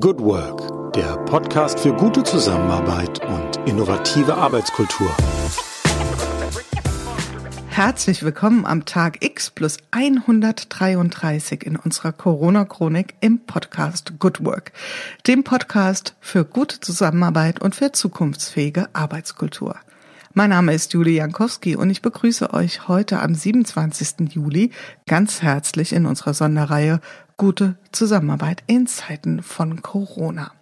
Good Work, der Podcast für gute Zusammenarbeit und innovative Arbeitskultur. Herzlich willkommen am Tag X plus 133 in unserer Corona-Chronik im Podcast Good Work, dem Podcast für gute Zusammenarbeit und für zukunftsfähige Arbeitskultur. Mein Name ist Julie Jankowski und ich begrüße euch heute am 27. Juli ganz herzlich in unserer Sonderreihe Gute Zusammenarbeit in Zeiten von Corona.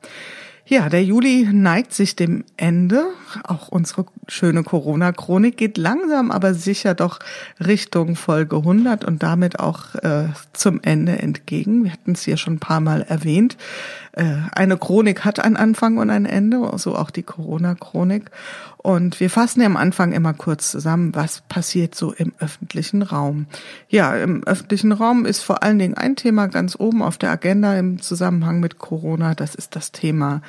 Ja, der Juli neigt sich dem Ende. Auch unsere schöne Corona-Chronik geht langsam, aber sicher doch Richtung Folge 100 und damit auch äh, zum Ende entgegen. Wir hatten es hier schon ein paar Mal erwähnt. Äh, eine Chronik hat einen Anfang und ein Ende, so auch die Corona-Chronik. Und wir fassen ja am Anfang immer kurz zusammen, was passiert so im öffentlichen Raum. Ja, im öffentlichen Raum ist vor allen Dingen ein Thema ganz oben auf der Agenda im Zusammenhang mit Corona. Das ist das Thema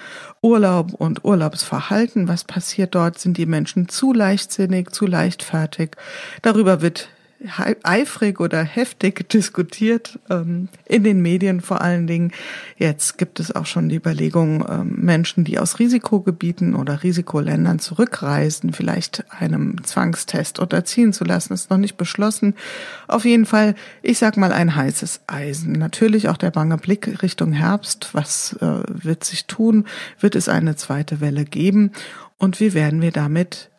Urlaub und Urlaubsverhalten. Was passiert dort? Sind die Menschen zu leichtsinnig, zu leichtfertig? Darüber wird eifrig oder heftig diskutiert, ähm, in den Medien vor allen Dingen. Jetzt gibt es auch schon die Überlegung, ähm, Menschen, die aus Risikogebieten oder Risikoländern zurückreisen, vielleicht einem Zwangstest unterziehen zu lassen, ist noch nicht beschlossen. Auf jeden Fall, ich sag mal, ein heißes Eisen. Natürlich auch der bange Blick Richtung Herbst. Was äh, wird sich tun? Wird es eine zweite Welle geben? Und wie werden wir damit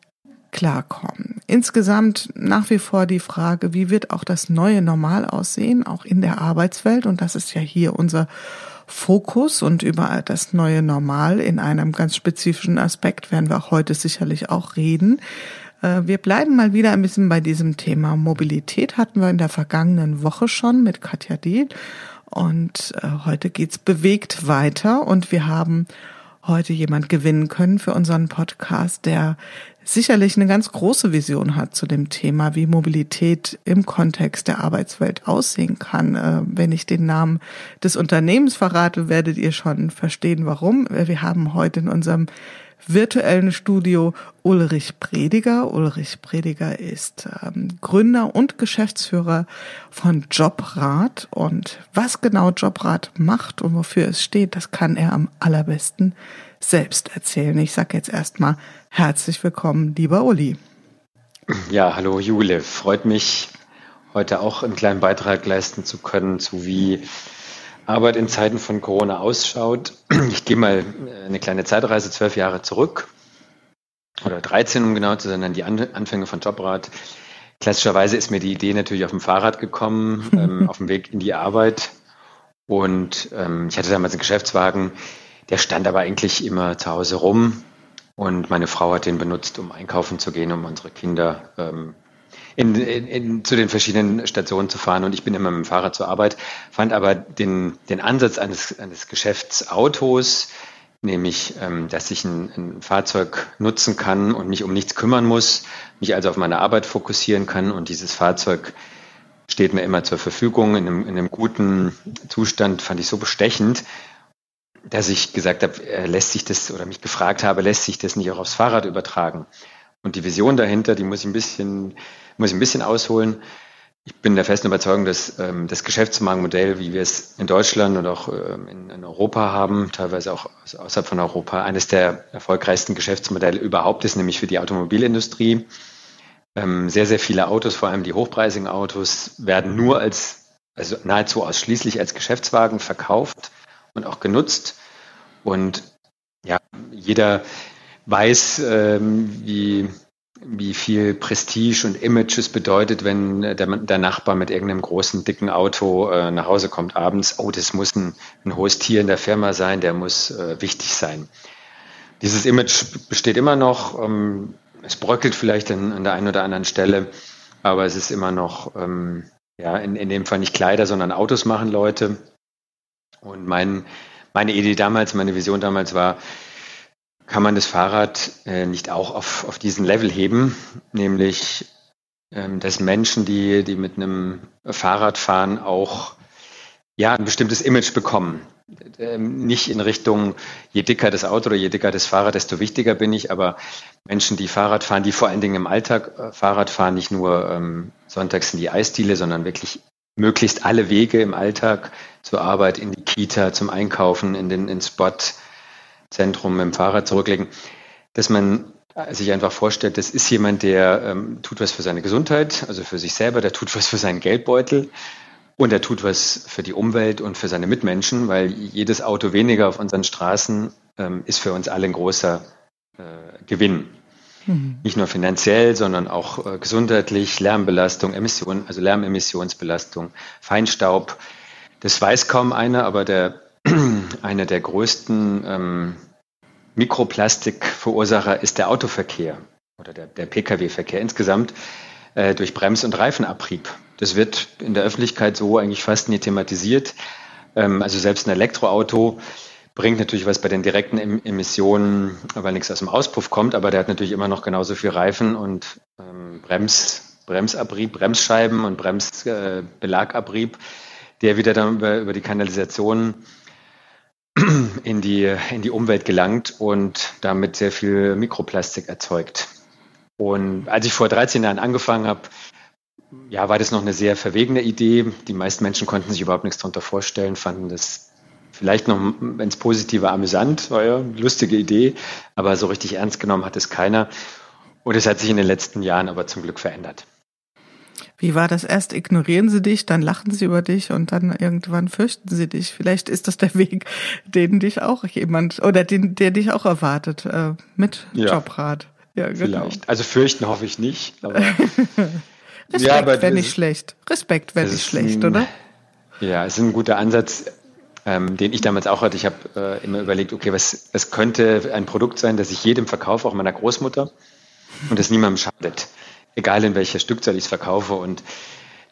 klarkommen. Insgesamt nach wie vor die Frage, wie wird auch das neue Normal aussehen, auch in der Arbeitswelt? Und das ist ja hier unser Fokus und über das neue Normal in einem ganz spezifischen Aspekt werden wir auch heute sicherlich auch reden. Äh, wir bleiben mal wieder ein bisschen bei diesem Thema Mobilität. Hatten wir in der vergangenen Woche schon mit Katja Diel. Und äh, heute geht's bewegt weiter und wir haben heute jemand gewinnen können für unseren Podcast, der sicherlich eine ganz große Vision hat zu dem Thema, wie Mobilität im Kontext der Arbeitswelt aussehen kann. Äh, wenn ich den Namen des Unternehmens verrate, werdet ihr schon verstehen, warum. Wir haben heute in unserem virtuellen Studio Ulrich Prediger. Ulrich Prediger ist ähm, Gründer und Geschäftsführer von Jobrat. Und was genau Jobrat macht und wofür es steht, das kann er am allerbesten selbst erzählen. Ich sage jetzt erstmal herzlich willkommen, lieber Uli. Ja, hallo Jule. Freut mich, heute auch einen kleinen Beitrag leisten zu können, zu wie Arbeit in Zeiten von Corona ausschaut. Ich gehe mal eine kleine Zeitreise zwölf Jahre zurück oder 13, um genau zu sein, an die Anfänge von Jobrat. Klassischerweise ist mir die Idee natürlich auf dem Fahrrad gekommen, ähm, auf dem Weg in die Arbeit. Und ähm, ich hatte damals einen Geschäftswagen, der stand aber eigentlich immer zu Hause rum. Und meine Frau hat den benutzt, um einkaufen zu gehen, um unsere Kinder ähm, in, in, in, zu den verschiedenen Stationen zu fahren. Und ich bin immer mit dem Fahrrad zur Arbeit, fand aber den, den Ansatz eines, eines Geschäftsautos, nämlich, ähm, dass ich ein, ein Fahrzeug nutzen kann und mich um nichts kümmern muss, mich also auf meine Arbeit fokussieren kann und dieses Fahrzeug steht mir immer zur Verfügung in einem, in einem guten Zustand, fand ich so bestechend, dass ich gesagt habe, äh, lässt sich das oder mich gefragt habe, lässt sich das nicht auch aufs Fahrrad übertragen? Und die Vision dahinter, die muss ich ein bisschen, muss ich ein bisschen ausholen. Ich bin der festen Überzeugung, dass ähm, das Geschäftsmarktmodell, wie wir es in Deutschland und auch ähm, in, in, Europa haben, teilweise auch außerhalb von Europa, eines der erfolgreichsten Geschäftsmodelle überhaupt ist, nämlich für die Automobilindustrie. Ähm, sehr, sehr viele Autos, vor allem die hochpreisigen Autos, werden nur als, also nahezu ausschließlich als Geschäftswagen verkauft und auch genutzt. Und ja, jeder weiß, ähm, wie, wie viel Prestige und Image es bedeutet, wenn der, der Nachbar mit irgendeinem großen, dicken Auto äh, nach Hause kommt abends. Oh, das muss ein, ein hohes Tier in der Firma sein, der muss äh, wichtig sein. Dieses Image besteht immer noch. Ähm, es bröckelt vielleicht an, an, der einen oder anderen Stelle, aber es ist immer noch, ähm, ja, in, in dem Fall nicht Kleider, sondern Autos machen Leute. Und mein, meine Idee damals, meine Vision damals war, kann man das Fahrrad äh, nicht auch auf, auf diesen Level heben, nämlich ähm, dass Menschen, die, die mit einem Fahrrad fahren, auch ja, ein bestimmtes Image bekommen. Ähm, nicht in Richtung, je dicker das Auto oder je dicker das Fahrrad, desto wichtiger bin ich, aber Menschen, die Fahrrad fahren, die vor allen Dingen im Alltag äh, Fahrrad fahren, nicht nur ähm, sonntags in die Eisdiele, sondern wirklich möglichst alle Wege im Alltag zur Arbeit, in die Kita, zum Einkaufen, in den ins Sportzentrum mit dem Fahrrad zurücklegen, dass man sich einfach vorstellt, das ist jemand, der ähm, tut was für seine Gesundheit, also für sich selber, der tut was für seinen Geldbeutel und er tut was für die Umwelt und für seine Mitmenschen, weil jedes Auto weniger auf unseren Straßen ähm, ist für uns alle ein großer äh, Gewinn. Mhm. Nicht nur finanziell, sondern auch äh, gesundheitlich, Lärmbelastung, Emissionen, also Lärmemissionsbelastung, Feinstaub. Das weiß kaum einer, aber der, einer der größten ähm, Mikroplastikverursacher ist der Autoverkehr oder der, der Pkw-Verkehr insgesamt äh, durch Brems- und Reifenabrieb. Das wird in der Öffentlichkeit so eigentlich fast nie thematisiert. Ähm, also selbst ein Elektroauto bringt natürlich was bei den direkten Emissionen, weil nichts aus dem Auspuff kommt, aber der hat natürlich immer noch genauso viel Reifen und ähm, Brems, Bremsabrieb, Bremsscheiben und Bremsbelagabrieb, äh, der wieder dann über, über die Kanalisation in die, in die Umwelt gelangt und damit sehr viel Mikroplastik erzeugt. Und als ich vor 13 Jahren angefangen habe, ja, war das noch eine sehr verwegene Idee. Die meisten Menschen konnten sich überhaupt nichts darunter vorstellen, fanden das vielleicht noch, wenn es positiv war, amüsant, war ja eine lustige Idee, aber so richtig ernst genommen hat es keiner. Und es hat sich in den letzten Jahren aber zum Glück verändert. Wie war das erst? Ignorieren sie dich, dann lachen sie über dich und dann irgendwann fürchten sie dich. Vielleicht ist das der Weg, den dich auch jemand oder den, der dich auch erwartet äh, mit ja. Jobrat. Ja, genau. Vielleicht. Also fürchten hoffe ich nicht. Aber Respekt ja, wäre nicht schlecht. Respekt wäre nicht schlecht, ein, oder? Ja, es ist ein guter Ansatz, ähm, den ich damals auch hatte. Ich habe äh, immer überlegt, okay, was, was könnte ein Produkt sein, das ich jedem verkaufe, auch meiner Großmutter, und das niemandem schadet egal in welcher Stückzahl ich es verkaufe. Und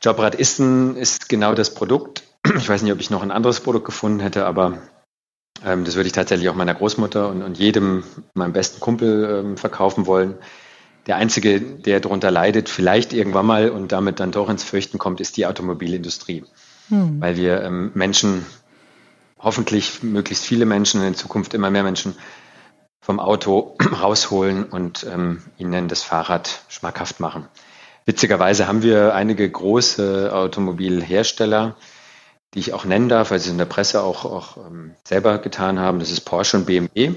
Jobrad ist, ein, ist genau das Produkt. Ich weiß nicht, ob ich noch ein anderes Produkt gefunden hätte, aber ähm, das würde ich tatsächlich auch meiner Großmutter und, und jedem, meinem besten Kumpel ähm, verkaufen wollen. Der einzige, der darunter leidet, vielleicht irgendwann mal und damit dann doch ins Fürchten kommt, ist die Automobilindustrie. Hm. Weil wir ähm, Menschen, hoffentlich möglichst viele Menschen, in Zukunft immer mehr Menschen vom Auto rausholen und ähm, ihnen das Fahrrad schmackhaft machen. Witzigerweise haben wir einige große Automobilhersteller, die ich auch nennen darf, weil sie in der Presse auch, auch ähm, selber getan haben. Das ist Porsche und BMW,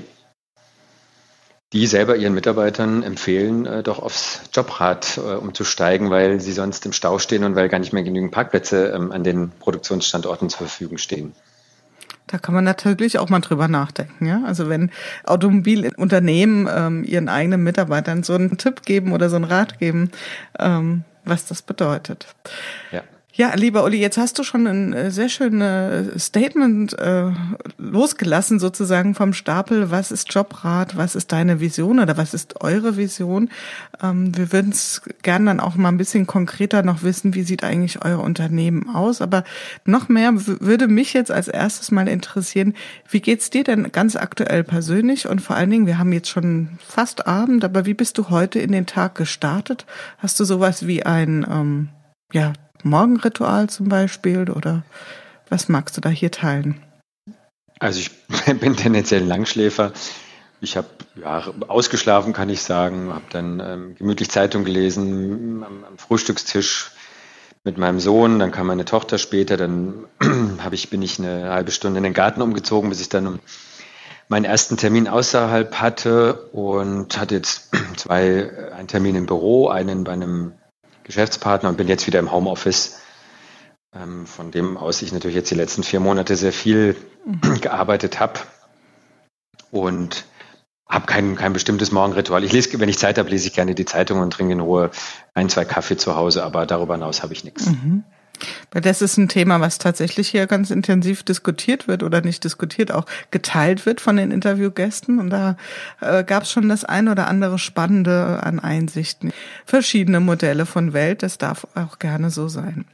die selber ihren Mitarbeitern empfehlen, äh, doch aufs Jobrad äh, umzusteigen, weil sie sonst im Stau stehen und weil gar nicht mehr genügend Parkplätze ähm, an den Produktionsstandorten zur Verfügung stehen. Da kann man natürlich auch mal drüber nachdenken. Ja? Also wenn Automobilunternehmen ähm, ihren eigenen Mitarbeitern so einen Tipp geben oder so einen Rat geben, ähm, was das bedeutet. Ja. Ja, lieber Uli, jetzt hast du schon ein äh, sehr schönes äh, Statement äh, losgelassen, sozusagen vom Stapel. Was ist Jobrat? Was ist deine Vision oder was ist eure Vision? Ähm, wir würden es gerne dann auch mal ein bisschen konkreter noch wissen, wie sieht eigentlich euer Unternehmen aus. Aber noch mehr würde mich jetzt als erstes mal interessieren, wie geht's dir denn ganz aktuell persönlich? Und vor allen Dingen, wir haben jetzt schon fast Abend, aber wie bist du heute in den Tag gestartet? Hast du sowas wie ein ähm, ja, Morgenritual zum Beispiel oder was magst du da hier teilen? Also ich bin tendenziell Langschläfer. Ich habe ja, ausgeschlafen, kann ich sagen, habe dann ähm, gemütlich Zeitung gelesen am, am, Frühstückstisch mit meinem Sohn. Dann kam meine Tochter später. Dann habe ich bin ich eine halbe Stunde in den Garten umgezogen, bis ich dann meinen ersten Termin außerhalb hatte und hatte jetzt zwei einen Termin im Büro, einen bei einem Geschäftspartner und bin jetzt wieder im Homeoffice, ähm, von dem aus ich natürlich jetzt die letzten vier Monate sehr viel mhm. gearbeitet habe und habe kein, kein bestimmtes Morgenritual. Ich lese, wenn ich Zeit habe, lese ich gerne die Zeitung und trinke in Ruhe ein, zwei Kaffee zu Hause, aber darüber hinaus habe ich nichts. Mhm. Weil das ist ein Thema, was tatsächlich hier ganz intensiv diskutiert wird oder nicht diskutiert, auch geteilt wird von den Interviewgästen. Und da äh, gab es schon das ein oder andere Spannende an Einsichten. Verschiedene Modelle von Welt, das darf auch gerne so sein.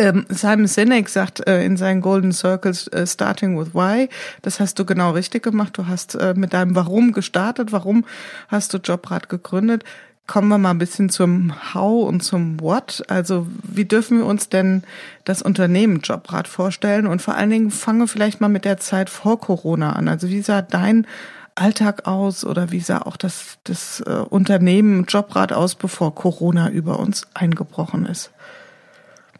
Ähm, Simon Sinek sagt äh, in seinen Golden Circles, äh, starting with why, das hast du genau richtig gemacht. Du hast äh, mit deinem Warum gestartet. Warum hast du Jobrad gegründet? Kommen wir mal ein bisschen zum How und zum What. Also wie dürfen wir uns denn das Unternehmen Jobrad vorstellen? Und vor allen Dingen fangen wir vielleicht mal mit der Zeit vor Corona an. Also wie sah dein Alltag aus oder wie sah auch das, das äh, Unternehmen Jobrad aus, bevor Corona über uns eingebrochen ist?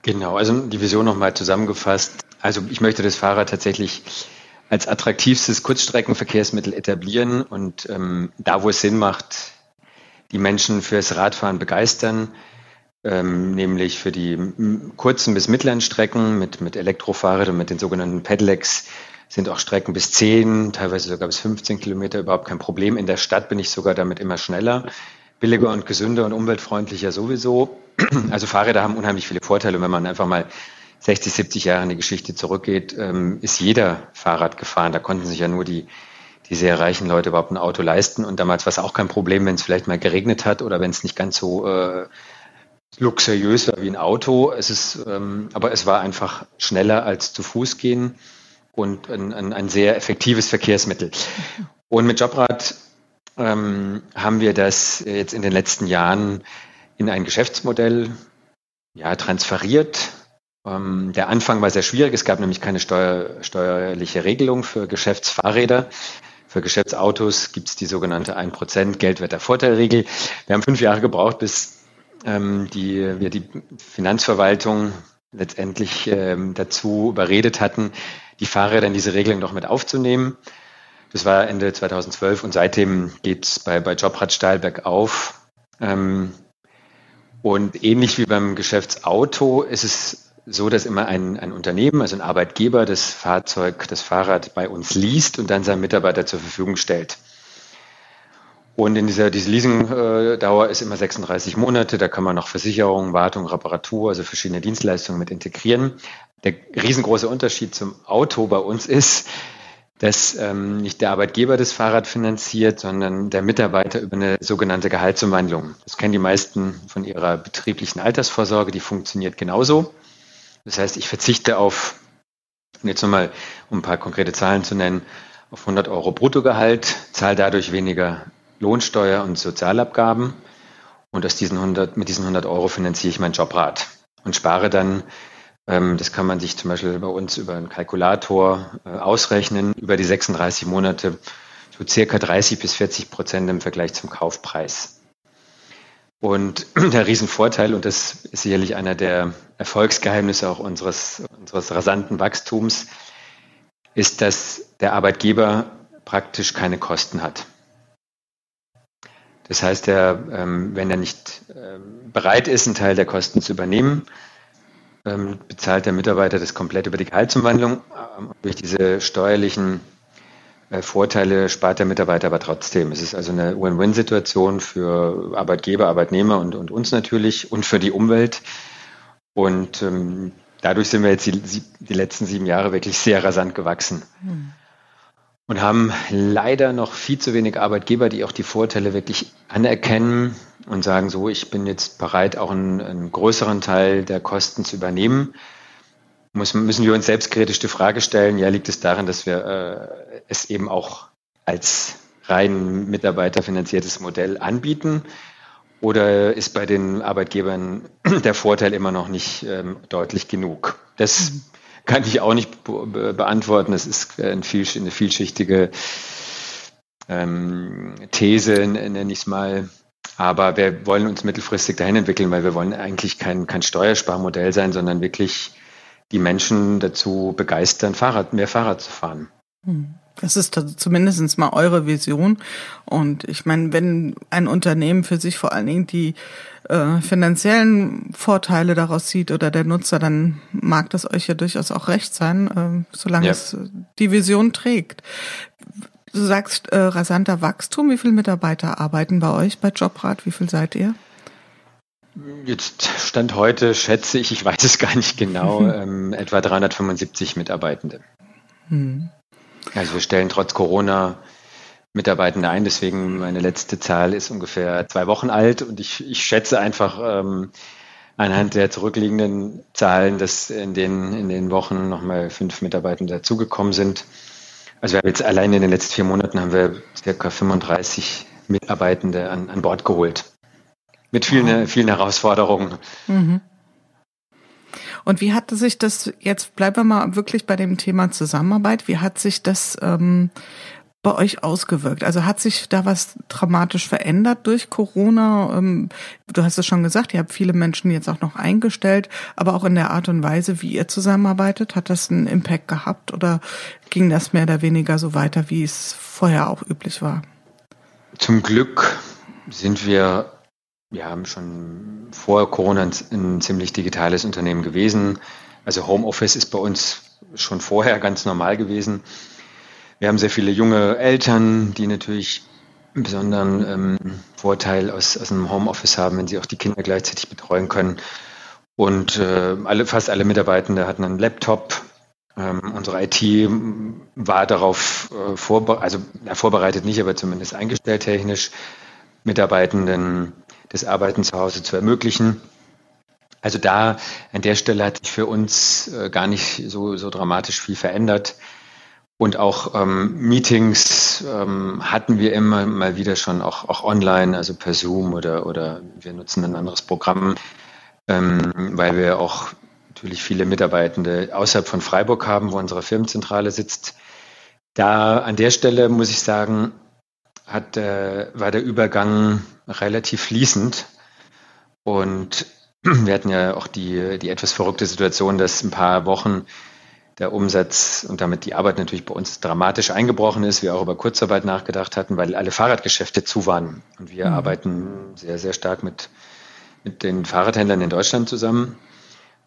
Genau, also die Vision nochmal zusammengefasst. Also ich möchte das Fahrrad tatsächlich als attraktivstes Kurzstreckenverkehrsmittel etablieren und ähm, da, wo es Sinn macht, die Menschen fürs Radfahren begeistern, ähm, nämlich für die kurzen bis mittleren Strecken mit, mit Elektrofahrrädern, mit den sogenannten Pedelecs, sind auch Strecken bis 10, teilweise sogar bis 15 Kilometer überhaupt kein Problem. In der Stadt bin ich sogar damit immer schneller, billiger und gesünder und umweltfreundlicher sowieso. Also Fahrräder haben unheimlich viele Vorteile. wenn man einfach mal 60, 70 Jahre in die Geschichte zurückgeht, ähm, ist jeder Fahrrad gefahren. Da konnten sich ja nur die, die sehr reichen Leute überhaupt ein Auto leisten. Und damals war es auch kein Problem, wenn es vielleicht mal geregnet hat oder wenn es nicht ganz so äh, luxuriös war wie ein Auto. Es ist, ähm, aber es war einfach schneller als zu Fuß gehen und ein, ein, ein sehr effektives Verkehrsmittel. Und mit Jobrad ähm, haben wir das jetzt in den letzten Jahren in ein Geschäftsmodell ja, transferiert. Ähm, der Anfang war sehr schwierig. Es gab nämlich keine steuer, steuerliche Regelung für Geschäftsfahrräder. Für Geschäftsautos gibt es die sogenannte 1% Geldwettervorteilregel. Wir haben fünf Jahre gebraucht, bis ähm, die, wir die Finanzverwaltung letztendlich ähm, dazu überredet hatten, die Fahrräder in diese Regelung noch mit aufzunehmen. Das war Ende 2012 und seitdem geht es bei, bei Jobrad steil bergauf. Ähm, und ähnlich wie beim Geschäftsauto ist es so, dass immer ein, ein Unternehmen, also ein Arbeitgeber, das Fahrzeug, das Fahrrad bei uns liest und dann seinen Mitarbeiter zur Verfügung stellt. Und in dieser diese Leasingdauer ist immer 36 Monate. Da kann man noch Versicherung, Wartung, Reparatur, also verschiedene Dienstleistungen mit integrieren. Der riesengroße Unterschied zum Auto bei uns ist, dass ähm, nicht der Arbeitgeber das Fahrrad finanziert, sondern der Mitarbeiter über eine sogenannte Gehaltsumwandlung. Das kennen die meisten von ihrer betrieblichen Altersvorsorge, die funktioniert genauso. Das heißt, ich verzichte auf, jetzt nochmal, um ein paar konkrete Zahlen zu nennen, auf 100 Euro Bruttogehalt, zahle dadurch weniger Lohnsteuer und Sozialabgaben. Und aus diesen 100, mit diesen 100 Euro finanziere ich mein Jobrad und spare dann, ähm, das kann man sich zum Beispiel bei uns über einen Kalkulator äh, ausrechnen, über die 36 Monate so circa 30 bis 40 Prozent im Vergleich zum Kaufpreis. Und der Riesenvorteil, und das ist sicherlich einer der Erfolgsgeheimnisse auch unseres, unseres rasanten Wachstums, ist, dass der Arbeitgeber praktisch keine Kosten hat. Das heißt, er, ähm, wenn er nicht ähm, bereit ist, einen Teil der Kosten zu übernehmen, ähm, bezahlt der Mitarbeiter das komplett über die Gehaltsumwandlung. Durch diese steuerlichen Vorteile spart der Mitarbeiter aber trotzdem. Es ist also eine Win-Win-Situation für Arbeitgeber, Arbeitnehmer und, und, uns natürlich und für die Umwelt. Und ähm, dadurch sind wir jetzt die, die, letzten sieben Jahre wirklich sehr rasant gewachsen. Mhm und haben leider noch viel zu wenig Arbeitgeber, die auch die Vorteile wirklich anerkennen und sagen, so, ich bin jetzt bereit, auch einen, einen größeren Teil der Kosten zu übernehmen. Muss, müssen wir uns selbstkritisch die Frage stellen, ja, liegt es daran, dass wir äh, es eben auch als rein mitarbeiterfinanziertes Modell anbieten? Oder ist bei den Arbeitgebern der Vorteil immer noch nicht ähm, deutlich genug? Das mhm kann ich auch nicht be beantworten. Das ist eine, vielschichtige ähm, These, nenne ich es mal. Aber wir wollen uns mittelfristig dahin entwickeln, weil wir wollen eigentlich kein, kein Steuersparmodell sein, sondern wirklich die Menschen dazu begeistern, Fahrrad, mehr Fahrrad zu fahren. Hm. Das ist zumindest mal eure Vision. Und ich meine, wenn ein Unternehmen für sich vor allen Dingen die äh, finanziellen Vorteile daraus sieht oder der Nutzer, dann mag das euch ja durchaus auch recht sein, äh, solange ja. es die Vision trägt. Du sagst äh, rasanter Wachstum. Wie viele Mitarbeiter arbeiten bei euch bei Jobrad? Wie viel seid ihr? Jetzt Stand heute schätze ich, ich weiß es gar nicht genau, ähm, etwa 375 Mitarbeitende. Hm. Also wir stellen trotz Corona Mitarbeitende ein, deswegen meine letzte Zahl ist ungefähr zwei Wochen alt und ich, ich schätze einfach ähm, anhand der zurückliegenden Zahlen, dass in den, in den Wochen nochmal fünf Mitarbeitende dazugekommen sind. Also wir haben jetzt allein in den letzten vier Monaten haben wir circa 35 Mitarbeitende an, an Bord geholt. Mit vielen, vielen Herausforderungen. Mhm. Und wie hat sich das, jetzt bleiben wir mal wirklich bei dem Thema Zusammenarbeit, wie hat sich das ähm, bei euch ausgewirkt? Also hat sich da was dramatisch verändert durch Corona? Ähm, du hast es schon gesagt, ihr habt viele Menschen jetzt auch noch eingestellt, aber auch in der Art und Weise, wie ihr zusammenarbeitet, hat das einen Impact gehabt oder ging das mehr oder weniger so weiter, wie es vorher auch üblich war? Zum Glück sind wir ja schon vor Corona ein, ein ziemlich digitales Unternehmen gewesen. Also Homeoffice ist bei uns schon vorher ganz normal gewesen. Wir haben sehr viele junge Eltern, die natürlich einen besonderen ähm, Vorteil aus, aus einem Homeoffice haben, wenn sie auch die Kinder gleichzeitig betreuen können. Und äh, alle, fast alle Mitarbeitende hatten einen Laptop. Ähm, unsere IT war darauf äh, vorbe also, na, vorbereitet nicht, aber zumindest eingestellt technisch, Mitarbeitenden das Arbeiten zu Hause zu ermöglichen. Also da an der Stelle hat sich für uns äh, gar nicht so, so dramatisch viel verändert. Und auch ähm, Meetings ähm, hatten wir immer mal wieder schon auch, auch online, also per Zoom oder, oder wir nutzen ein anderes Programm, ähm, weil wir auch natürlich viele Mitarbeitende außerhalb von Freiburg haben, wo unsere Firmenzentrale sitzt. Da an der Stelle muss ich sagen, hat, äh, war der Übergang relativ fließend. Und wir hatten ja auch die, die etwas verrückte Situation, dass ein paar Wochen der Umsatz und damit die Arbeit natürlich bei uns dramatisch eingebrochen ist. Wir auch über Kurzarbeit nachgedacht hatten, weil alle Fahrradgeschäfte zu waren. Und wir mhm. arbeiten sehr, sehr stark mit, mit den Fahrradhändlern in Deutschland zusammen.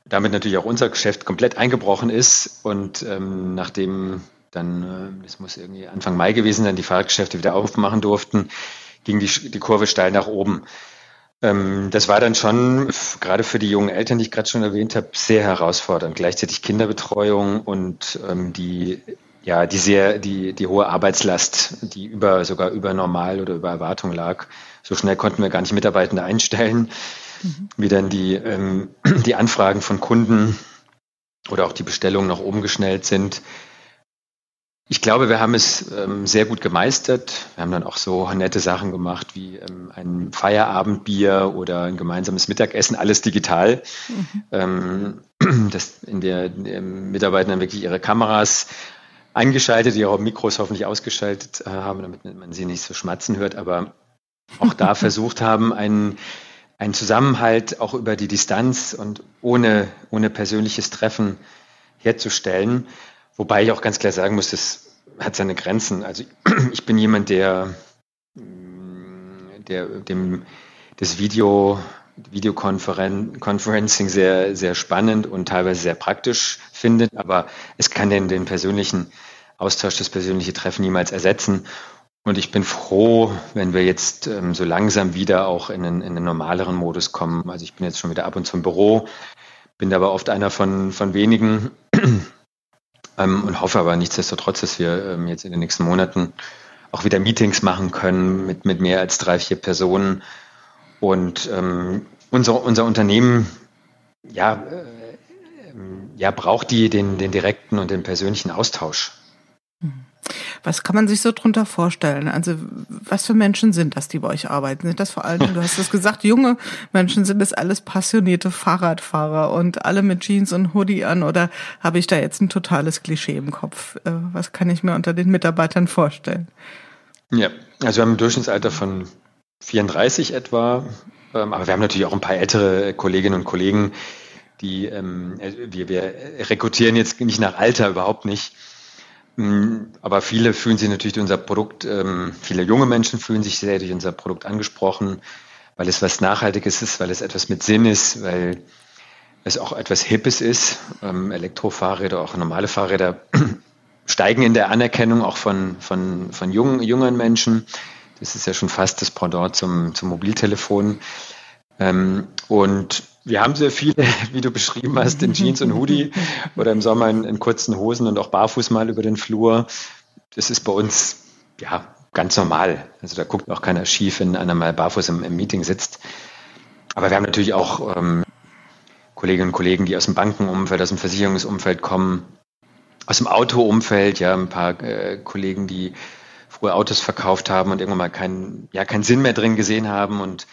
Damit natürlich auch unser Geschäft komplett eingebrochen ist. Und ähm, nachdem dann, äh, das muss irgendwie Anfang Mai gewesen sein, die Fahrradgeschäfte wieder aufmachen durften, ging die, die Kurve steil nach oben. Ähm, das war dann schon, gerade für die jungen Eltern, die ich gerade schon erwähnt habe, sehr herausfordernd. Gleichzeitig Kinderbetreuung und ähm, die, ja, die sehr, die, die hohe Arbeitslast, die über, sogar über normal oder über Erwartung lag. So schnell konnten wir gar nicht Mitarbeitende einstellen. Mhm. Wie dann die, ähm, die Anfragen von Kunden oder auch die Bestellungen nach oben geschnellt sind. Ich glaube, wir haben es ähm, sehr gut gemeistert. Wir haben dann auch so nette Sachen gemacht wie ähm, ein Feierabendbier oder ein gemeinsames Mittagessen, alles digital. Mhm. Ähm, das in der, der Mitarbeiter dann wirklich ihre Kameras eingeschaltet, ihre Mikros hoffentlich ausgeschaltet äh, haben, damit man sie nicht so schmatzen hört, aber auch da versucht haben, einen, einen Zusammenhalt auch über die Distanz und ohne, ohne persönliches Treffen herzustellen. Wobei ich auch ganz klar sagen muss, das hat seine Grenzen. Also ich bin jemand, der, der dem, das Video, Videoconferencing sehr, sehr spannend und teilweise sehr praktisch findet, aber es kann den, den persönlichen Austausch, das persönliche Treffen niemals ersetzen. Und ich bin froh, wenn wir jetzt ähm, so langsam wieder auch in einen, in einen normaleren Modus kommen. Also ich bin jetzt schon wieder ab und zu im Büro, bin aber oft einer von, von wenigen, ähm, und hoffe aber nichtsdestotrotz, dass wir ähm, jetzt in den nächsten Monaten auch wieder Meetings machen können mit, mit mehr als drei, vier Personen. Und ähm, unser, unser Unternehmen ja, äh, ja, braucht die den, den direkten und den persönlichen Austausch. Was kann man sich so drunter vorstellen? Also was für Menschen sind das, die bei euch arbeiten? Sind das vor allem, du hast es gesagt, junge Menschen, sind das alles passionierte Fahrradfahrer und alle mit Jeans und Hoodie an oder habe ich da jetzt ein totales Klischee im Kopf? Äh, was kann ich mir unter den Mitarbeitern vorstellen? Ja, also wir haben ein Durchschnittsalter von 34 etwa, ähm, aber wir haben natürlich auch ein paar ältere Kolleginnen und Kollegen, die ähm, äh, wir, wir rekrutieren jetzt nicht nach Alter überhaupt nicht. Mm, aber viele fühlen sich natürlich unser Produkt, ähm, viele junge Menschen fühlen sich sehr durch unser Produkt angesprochen, weil es was Nachhaltiges ist, weil es etwas mit Sinn ist, weil es auch etwas Hippes ist. Ähm, Elektrofahrräder, auch normale Fahrräder steigen in der Anerkennung auch von, von, von jungen, jungen Menschen. Das ist ja schon fast das Pendant zum, zum Mobiltelefon. Ähm, und wir haben sehr viele, wie du beschrieben hast, in Jeans und Hoodie oder im Sommer in, in, kurzen Hosen und auch barfuß mal über den Flur. Das ist bei uns ja ganz normal. Also da guckt auch keiner schief, wenn einer mal barfuß im, im Meeting sitzt. Aber wir haben natürlich auch ähm, Kolleginnen und Kollegen, die aus dem Bankenumfeld, aus dem Versicherungsumfeld kommen, aus dem Autoumfeld, ja, ein paar äh, Kollegen, die früher Autos verkauft haben und irgendwann mal keinen, ja, keinen Sinn mehr drin gesehen haben und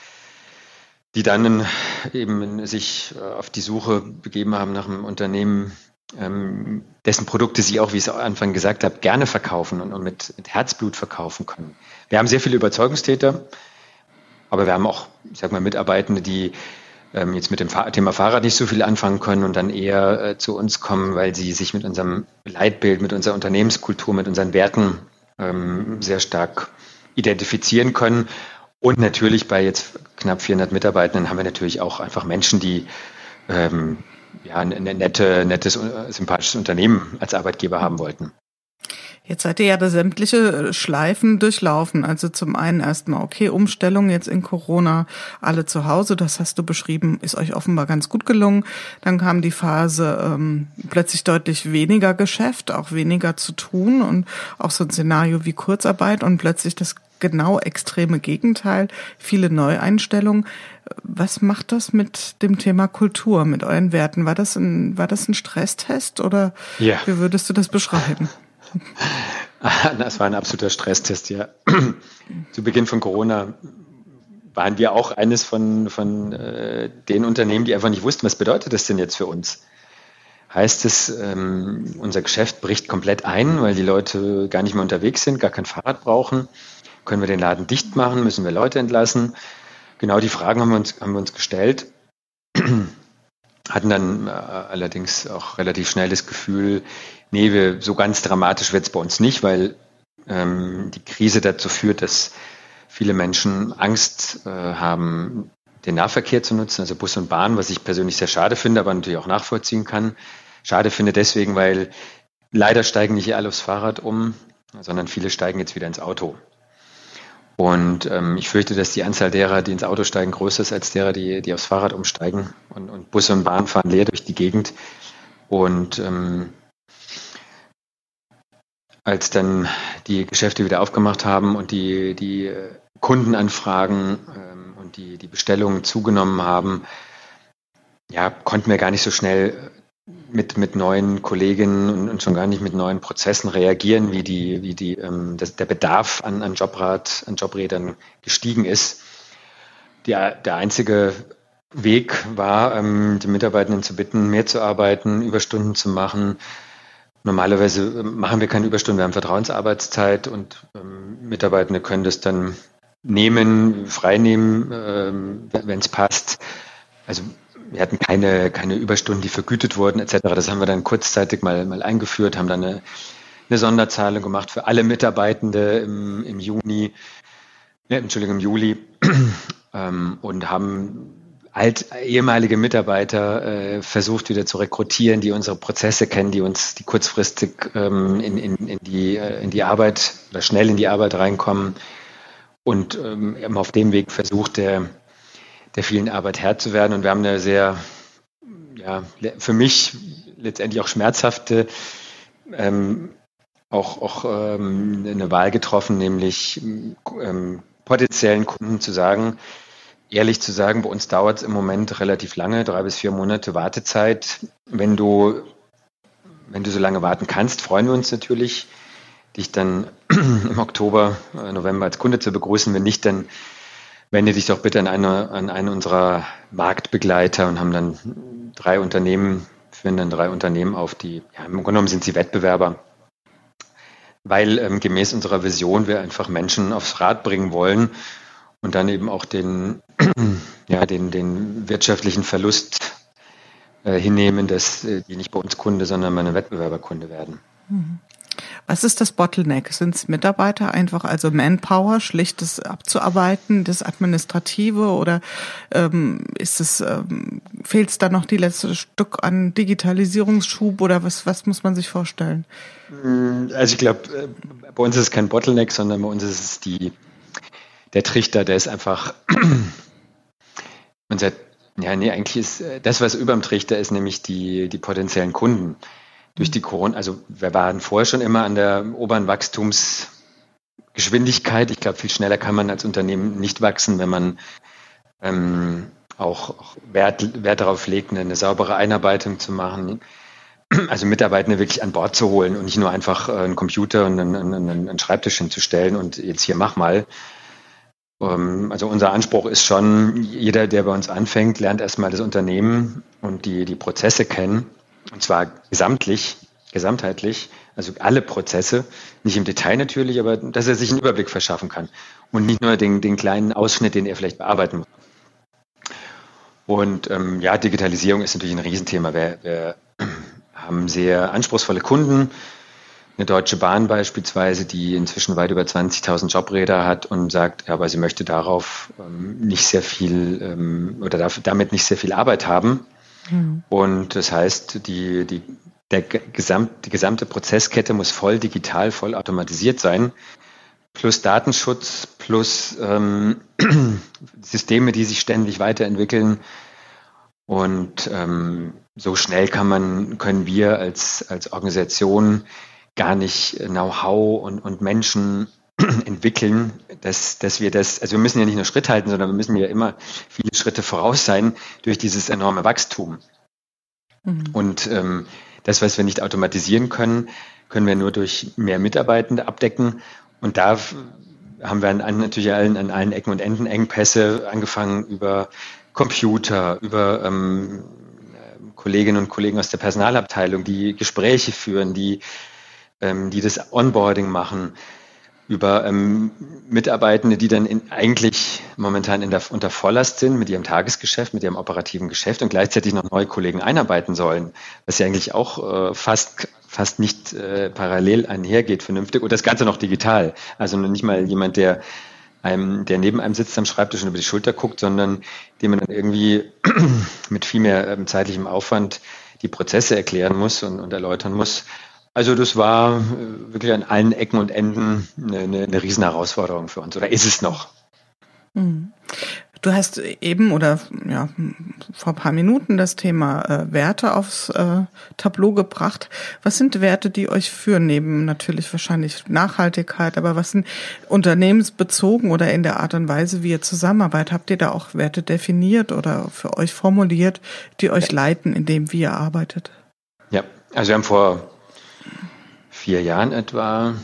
die dann eben sich äh, auf die Suche begeben haben nach einem Unternehmen, ähm, dessen Produkte sie auch, wie ich es am Anfang gesagt habe, gerne verkaufen und, und mit, mit, Herzblut verkaufen können. Wir haben sehr viele Überzeugungstäter, aber wir haben auch, ich sag mal, Mitarbeitende, die ähm, jetzt mit dem Thema Fahrrad nicht so viel anfangen können und dann eher äh, zu uns kommen, weil sie sich mit unserem Leitbild, mit unserer Unternehmenskultur, mit unseren Werten ähm, sehr stark identifizieren können. Und natürlich bei jetzt knapp 400 Mitarbeitenden haben wir natürlich auch einfach Menschen, die ähm, ja, ein nette, nettes, äh, sympathisches Unternehmen als Arbeitgeber haben wollten. Jetzt seid ihr ja da sämtliche Schleifen durchlaufen. Also zum einen erstmal, okay, Umstellung jetzt in Corona, alle zu Hause, das hast du beschrieben, ist euch offenbar ganz gut gelungen. Dann kam die Phase ähm, plötzlich deutlich weniger Geschäft, auch weniger zu tun und auch so ein Szenario wie Kurzarbeit und plötzlich das genau extreme Gegenteil, viele Neueinstellungen. Was macht das mit dem Thema Kultur, mit euren Werten? War das ein, war das ein Stresstest oder ja. wie würdest du das beschreiben? Das war ein absoluter Stresstest, ja. Zu Beginn von Corona waren wir auch eines von, von äh, den Unternehmen, die einfach nicht wussten, was bedeutet das denn jetzt für uns? Heißt es, ähm, unser Geschäft bricht komplett ein, weil die Leute gar nicht mehr unterwegs sind, gar kein Fahrrad brauchen? Können wir den Laden dicht machen? Müssen wir Leute entlassen? Genau die Fragen haben wir uns, haben wir uns gestellt hatten dann äh, allerdings auch relativ schnell das Gefühl, nee, wir, so ganz dramatisch wird es bei uns nicht, weil ähm, die Krise dazu führt, dass viele Menschen Angst äh, haben, den Nahverkehr zu nutzen, also Bus und Bahn, was ich persönlich sehr schade finde, aber natürlich auch nachvollziehen kann. Schade finde deswegen, weil leider steigen nicht alle aufs Fahrrad um, sondern viele steigen jetzt wieder ins Auto. Und ähm, ich fürchte, dass die Anzahl derer, die ins Auto steigen, größer ist als derer, die, die aufs Fahrrad umsteigen. Und, und Busse und Bahn fahren leer durch die Gegend. Und ähm, als dann die Geschäfte wieder aufgemacht haben und die, die äh, Kundenanfragen ähm, und die, die Bestellungen zugenommen haben, ja, konnten wir gar nicht so schnell mit, mit neuen Kolleginnen und, schon gar nicht mit neuen Prozessen reagieren, wie die, wie die, ähm, das, der Bedarf an, an Jobrad, an Jobrädern gestiegen ist. Die, der einzige Weg war, ähm, die Mitarbeitenden zu bitten, mehr zu arbeiten, Überstunden zu machen. Normalerweise ähm, machen wir keine Überstunden, wir haben Vertrauensarbeitszeit und ähm, Mitarbeitende können das dann nehmen, freinehmen, ähm, wenn es passt. Also wir hatten keine, keine Überstunden, die vergütet wurden etc. Das haben wir dann kurzzeitig mal, mal eingeführt, haben dann eine, eine Sonderzahlung gemacht für alle Mitarbeitende im, im Juni, ja, Entschuldigung, im Juli ähm, und haben alt, ehemalige Mitarbeiter äh, versucht wieder zu rekrutieren, die unsere Prozesse kennen, die uns, die kurzfristig ähm, in, in, in, die, äh, in die Arbeit oder schnell in die Arbeit reinkommen und ähm, auf dem Weg versucht, der der vielen Arbeit Herr zu werden. Und wir haben eine sehr, ja, für mich letztendlich auch schmerzhafte, ähm, auch, auch ähm, eine Wahl getroffen, nämlich ähm, potenziellen Kunden zu sagen, ehrlich zu sagen, bei uns dauert es im Moment relativ lange, drei bis vier Monate Wartezeit. Wenn du, wenn du so lange warten kannst, freuen wir uns natürlich, dich dann im Oktober, äh, November als Kunde zu begrüßen. Wenn nicht, dann wende dich doch bitte an, eine, an einen unserer Marktbegleiter und haben dann drei Unternehmen, führen dann drei Unternehmen auf, die, ja, im Grunde genommen sind sie Wettbewerber, weil ähm, gemäß unserer Vision wir einfach Menschen aufs Rad bringen wollen und dann eben auch den, ja, den, den wirtschaftlichen Verlust äh, hinnehmen, dass äh, die nicht bei uns Kunde, sondern meine Wettbewerberkunde werden. Mhm. Was ist das Bottleneck? Sind es Mitarbeiter einfach, also Manpower, schlichtes abzuarbeiten, das Administrative oder ähm, ist es, ähm, fehlt es da noch die letzte Stück an Digitalisierungsschub oder was, was muss man sich vorstellen? Mm, also ich glaube, äh, bei uns ist es kein Bottleneck, sondern bei uns ist es die, der Trichter, der ist einfach unser, ja, nee, eigentlich ist äh, das, was über dem Trichter ist, nämlich die, die potenziellen Kunden durch die Corona, also wir waren vorher schon immer an der oberen Wachstumsgeschwindigkeit. Ich glaube, viel schneller kann man als Unternehmen nicht wachsen, wenn man ähm, auch, Wert, Wert darauf legt, eine, eine saubere Einarbeitung zu machen. Also Mitarbeitende wirklich an Bord zu holen und nicht nur einfach äh, einen Computer und einen, einen, einen Schreibtisch hinzustellen und jetzt hier mach mal. Ähm, also unser Anspruch ist schon, jeder, der bei uns anfängt, lernt erstmal das Unternehmen und die, die Prozesse kennen Und zwar gesamtlich, gesamtheitlich, also alle Prozesse, nicht im Detail natürlich, aber dass er sich einen Überblick verschaffen kann und nicht nur den, den kleinen Ausschnitt, den er vielleicht bearbeiten muss. Und ähm, ja, Digitalisierung ist natürlich ein Riesenthema. Wir, wir haben sehr anspruchsvolle Kunden, eine Deutsche Bahn beispielsweise, die inzwischen weit über 20.000 Jobräder hat und sagt, ja, aber sie möchte darauf ähm, nicht sehr viel ähm, oder darf, damit nicht sehr viel Arbeit haben. Mhm. Und das heißt, die, die, der Gesamt, die gesamte Prozesskette muss voll digital, voll automatisiert sein. Plus Datenschutz, plus ähm, Systeme, die sich ständig weiterentwickeln. Und ähm, so schnell kann man, können wir als, als Organisation gar nicht Know-how und, und Menschen entwickeln, dass, dass wir das, also wir müssen ja nicht nur Schritt halten, sondern wir müssen ja immer viele Schritte voraus sein durch dieses enorme Wachstum. Mhm. Und ähm, das, was wir nicht automatisieren können, können wir nur durch mehr Mitarbeitende abdecken. Und da haben wir an, an, natürlich allen, an allen Ecken und Enden Engpässe, angefangen über Computer, über ähm, Kolleginnen und Kollegen aus der Personalabteilung, die Gespräche führen, die ähm, die das Onboarding machen, über ähm, Mitarbeitende, die dann in, eigentlich momentan in der, unter Volllast sind mit ihrem Tagesgeschäft, mit ihrem operativen Geschäft und gleichzeitig noch neue Kollegen einarbeiten sollen, was ja eigentlich auch äh, fast, fast nicht äh, parallel einhergeht vernünftig und das Ganze noch digital. Also nicht mal jemand, der einem, der neben einem sitzt am Schreibtisch und über die Schulter guckt, sondern dem man dann irgendwie mit viel mehr ähm, zeitlichem Aufwand die Prozesse erklären muss und, und erläutern muss. Also das war äh, wirklich an allen Ecken und Enden eine, eine, eine Riesenherausforderung für uns oder ist es noch. Mhm. Du hast eben oder ja vor ein paar Minuten das Thema äh, Werte aufs äh, Tableau gebracht. Was sind Werte, die euch führen? Neben natürlich wahrscheinlich Nachhaltigkeit, aber was sind unternehmensbezogen oder in der Art und Weise, wie ihr zusammenarbeitet? Habt ihr da auch Werte definiert oder für euch formuliert, die euch leiten, in dem wie ihr arbeitet? Ja, also wir haben vor vier Jahren etwa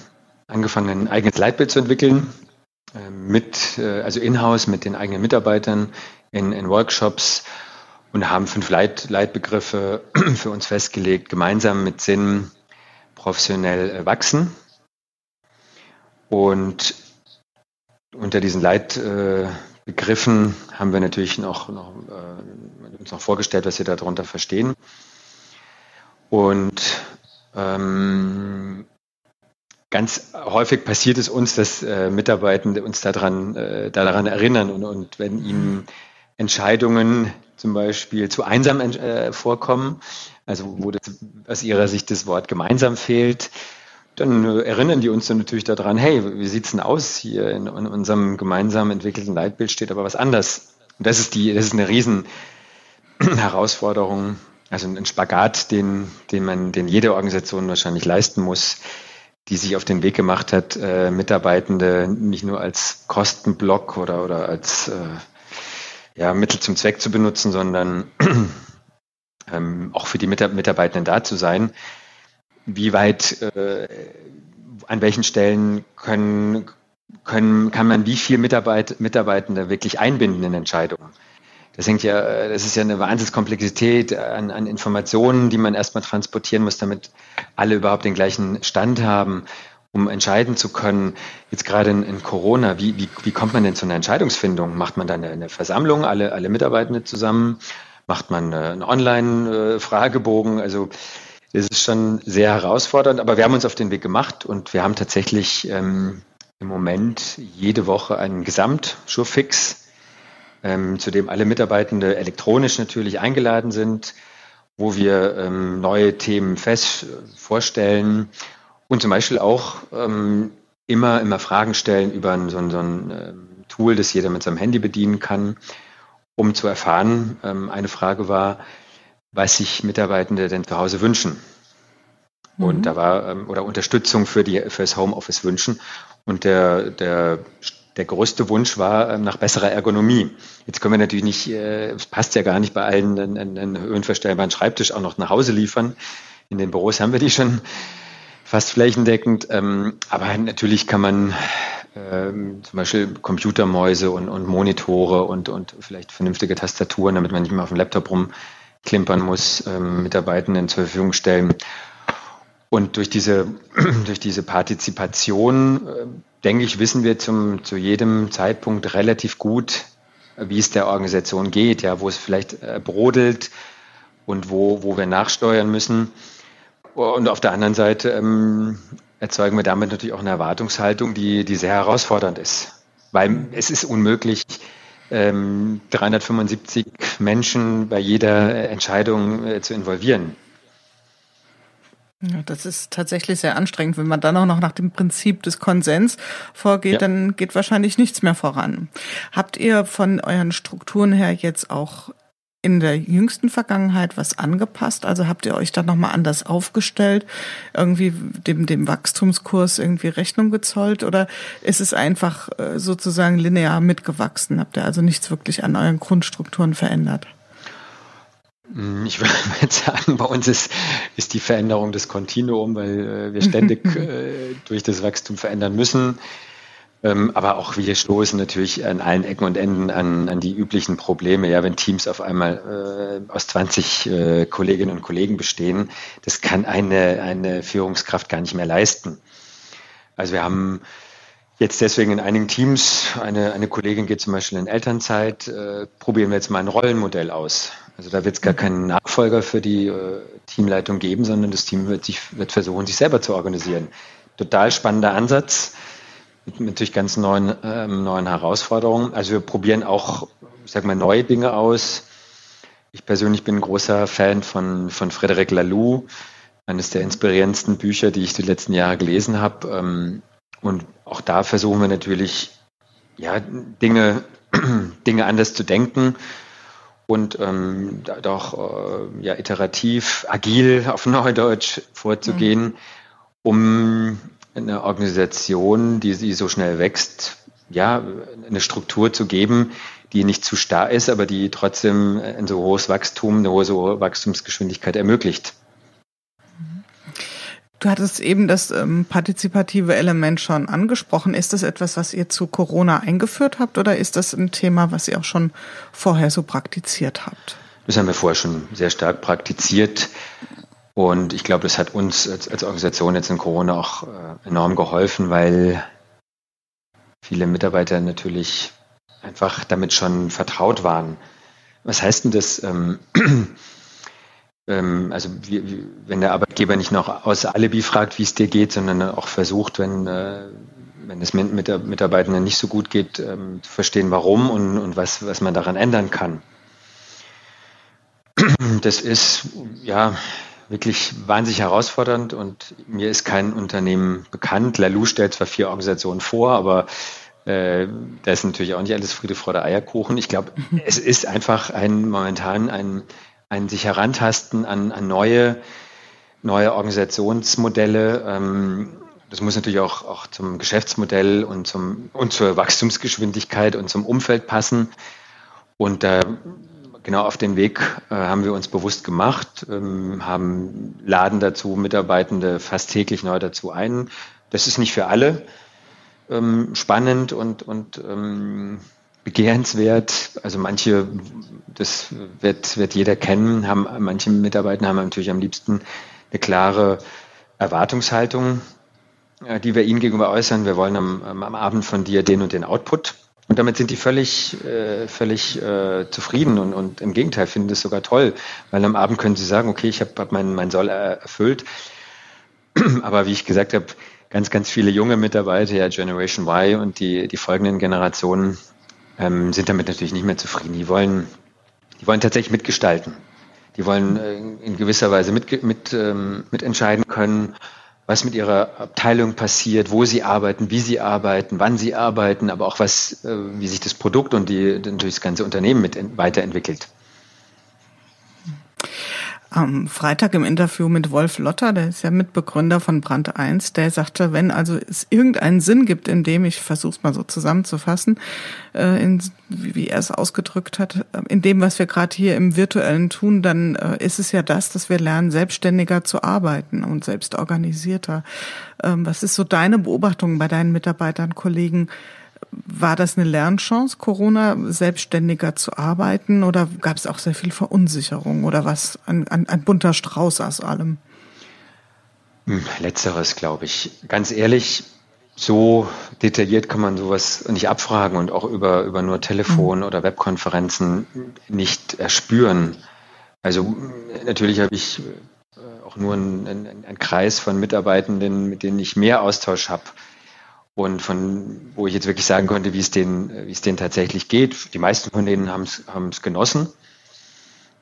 angefangen, ein eigenes Leitbild zu entwickeln, äh, mit, äh, also in-house mit den eigenen Mitarbeitern in, in Workshops und haben fünf Leit, Leitbegriffe für uns festgelegt, gemeinsam mit Sinn professionell äh, wachsen. Und unter diesen Leitbegriffen haben wir natürlich noch, noch uns noch vorgestellt, was wir darunter verstehen. Und ähm, ganz häufig passiert es uns, dass äh, Mitarbeitende uns daran, äh, daran erinnern und, und wenn ihnen Entscheidungen zum Beispiel zu einsam äh, vorkommen, also wo das, aus ihrer Sicht das Wort gemeinsam fehlt, dann erinnern die uns dann natürlich daran, hey, wie sieht's denn aus? Hier in, in, unserem gemeinsam entwickelten Leitbild steht aber was anders. Und das ist die, das ist eine riesen Herausforderung, also ein Spagat, den, den man, den jede Organisation wahrscheinlich leisten muss, die sich auf den Weg gemacht hat, äh, Mitarbeitende nicht nur als Kostenblock oder, oder als äh, ja, Mittel zum Zweck zu benutzen, sondern ähm, auch für die Mitarbeitenden da zu sein. Wie weit, äh, an welchen Stellen können, können, kann man wie viel Mitarbeit, Mitarbeitende wirklich einbinden in Entscheidungen? Das hängt ja, das ist ja eine Wahnsinnskomplexität an, an Informationen, die man erstmal transportieren muss, damit alle überhaupt den gleichen Stand haben, um entscheiden zu können. Jetzt gerade in, in Corona, wie, wie, wie kommt man denn zu einer Entscheidungsfindung? Macht man dann eine, eine Versammlung, alle, alle Mitarbeitende zusammen? Macht man einen Online-Fragebogen? Also das ist schon sehr herausfordernd, aber wir haben uns auf den Weg gemacht und wir haben tatsächlich ähm, im Moment jede Woche einen Gesamt-Schurfix ähm, zu dem alle Mitarbeitende elektronisch natürlich eingeladen sind, wo wir ähm, neue Themen fest vorstellen und zum Beispiel auch ähm, immer, immer Fragen stellen über so, ein, so ein ähm, Tool, das jeder mit seinem Handy bedienen kann, um zu erfahren. Ähm, eine Frage war, was sich Mitarbeitende denn zu Hause wünschen. Mhm. Und da war, ähm, oder Unterstützung für die, fürs Homeoffice wünschen. Und der, der der größte Wunsch war ähm, nach besserer Ergonomie. Jetzt können wir natürlich nicht, äh, es passt ja gar nicht bei allen, einen, einen höhenverstellbaren Schreibtisch auch noch nach Hause liefern. In den Büros haben wir die schon fast flächendeckend. Ähm, aber natürlich kann man ähm, zum Beispiel Computermäuse und, und Monitore und, und vielleicht vernünftige Tastaturen, damit man nicht mehr auf dem Laptop klimpern muss, Mitarbeitenden zur Verfügung stellen. Und durch diese, durch diese Partizipation, äh, denke ich, wissen wir zum, zu jedem Zeitpunkt relativ gut, wie es der Organisation geht, ja, wo es vielleicht äh, brodelt und wo, wo wir nachsteuern müssen. Und auf der anderen Seite ähm, erzeugen wir damit natürlich auch eine Erwartungshaltung, die, die sehr herausfordernd ist. Weil es ist unmöglich, ähm, 375 Menschen bei jeder Entscheidung äh, zu involvieren. Ja, das ist tatsächlich sehr anstrengend. Wenn man dann auch noch nach dem Prinzip des Konsens vorgeht, ja. dann geht wahrscheinlich nichts mehr voran. Habt ihr von euren Strukturen her jetzt auch in der jüngsten Vergangenheit was angepasst? Also habt ihr euch da nochmal anders aufgestellt, irgendwie dem, dem Wachstumskurs irgendwie Rechnung gezollt oder ist es einfach äh, sozusagen linear mitgewachsen? Habt ihr also nichts wirklich an euren Grundstrukturen verändert? Hm, ich würde sagen, bei uns ist, ist die Veränderung das Kontinuum, weil äh, wir ständig äh, durch das Wachstum verändern müssen. Ähm, aber auch wir stoßen natürlich an allen Ecken und Enden an, an die üblichen Probleme. Ja, wenn Teams auf einmal äh, aus 20 äh, Kolleginnen und Kollegen bestehen, das kann eine, eine Führungskraft gar nicht mehr leisten. Also wir haben jetzt deswegen in einigen Teams, eine, eine Kollegin geht zum Beispiel in Elternzeit, äh, probieren wir jetzt mal ein Rollenmodell aus. Also da wird es gar keinen Nachfolger für die äh, Teamleitung geben, sondern das Team wird, sich, wird versuchen, sich selber zu organisieren. Total spannender Ansatz mit natürlich ganz neuen, ähm, neuen Herausforderungen. Also wir probieren auch, ich sag mal, neue Dinge aus. Ich persönlich bin ein großer Fan von, von Frederic Laloux, eines der inspirierendsten Bücher, die ich die letzten Jahre gelesen habe. Ähm, und auch da versuchen wir natürlich, ja, Dinge, Dinge anders zu denken und ähm, doch äh, ja, iterativ, agil auf Neudeutsch vorzugehen, mhm. um eine Organisation, die, die so schnell wächst, ja, eine Struktur zu geben, die nicht zu starr ist, aber die trotzdem ein so hohes Wachstum, eine hohe Wachstumsgeschwindigkeit ermöglicht. Du hattest eben das ähm, partizipative Element schon angesprochen. Ist das etwas, was ihr zu Corona eingeführt habt oder ist das ein Thema, was ihr auch schon vorher so praktiziert habt? Das haben wir vorher schon sehr stark praktiziert. Und ich glaube, das hat uns als, als Organisation jetzt in Corona auch äh, enorm geholfen, weil viele Mitarbeiter natürlich einfach damit schon vertraut waren. Was heißt denn das? Ähm, also wie, wenn der Arbeitgeber nicht noch aus Alibi fragt, wie es dir geht, sondern auch versucht, wenn, äh, wenn es mit, mit der Mitarbeitenden nicht so gut geht, ähm, zu verstehen, warum und, und was, was man daran ändern kann. Das ist, ja, wirklich wahnsinnig herausfordernd und mir ist kein Unternehmen bekannt. Lalou stellt zwar vier Organisationen vor, aber äh, da ist natürlich auch nicht alles Friede, Freude, Eierkuchen. Ich glaube, es ist einfach ein momentan ein, ein sich herantasten an, an neue, neue Organisationsmodelle. Ähm, das muss natürlich auch, auch zum Geschäftsmodell und, zum, und zur Wachstumsgeschwindigkeit und zum Umfeld passen. Und da genau auf den Weg äh, haben wir uns bewusst gemacht, ähm, haben laden dazu Mitarbeitende fast täglich neu dazu ein. Das ist nicht für alle ähm, spannend und, und ähm, begehrenswert. Also manche, das wird, wird jeder kennen, haben manche Mitarbeiter haben natürlich am liebsten eine klare Erwartungshaltung, äh, die wir ihnen gegenüber äußern. Wir wollen am, am Abend von dir den und den Output. Und damit sind die völlig, äh, völlig äh, zufrieden und, und im Gegenteil finden das sogar toll, weil am Abend können sie sagen, okay, ich habe hab mein, mein Soll erfüllt. Aber wie ich gesagt habe, ganz, ganz viele junge Mitarbeiter, ja Generation Y und die, die folgenden Generationen ähm, sind damit natürlich nicht mehr zufrieden. Die wollen, die wollen tatsächlich mitgestalten. Die wollen äh, in gewisser Weise mit, mit, ähm, mitentscheiden können was mit ihrer Abteilung passiert, wo sie arbeiten, wie sie arbeiten, wann sie arbeiten, aber auch was, äh, wie sich das Produkt und die, natürlich das ganze Unternehmen mit weiterentwickelt am Freitag im Interview mit Wolf Lotter, der ist ja Mitbegründer von Brand 1, der sagte, wenn also es irgendeinen Sinn gibt, in dem, ich versuche es mal so zusammenzufassen, äh, in, wie er es ausgedrückt hat, in dem, was wir gerade hier im virtuellen tun, dann äh, ist es ja das, dass wir lernen, selbstständiger zu arbeiten und selbstorganisierter. Ähm, was ist so deine Beobachtung bei deinen Mitarbeitern, Kollegen? War das eine Lernchance, Corona selbstständiger zu arbeiten oder gab es auch sehr viel Verunsicherung oder was? Ein, ein, ein bunter Strauß aus allem? Hm, letzteres, glaube ich. Ganz ehrlich, so detailliert kann man sowas nicht abfragen und auch über, über nur Telefon mhm. oder Webkonferenzen nicht erspüren. Also natürlich habe ich äh, auch nur einen, einen, einen Kreis von Mitarbeitenden, mit denen ich mehr Austausch habe und von wo ich jetzt wirklich sagen konnte, wie es denen, wie es denen tatsächlich geht. Die meisten von denen haben es genossen.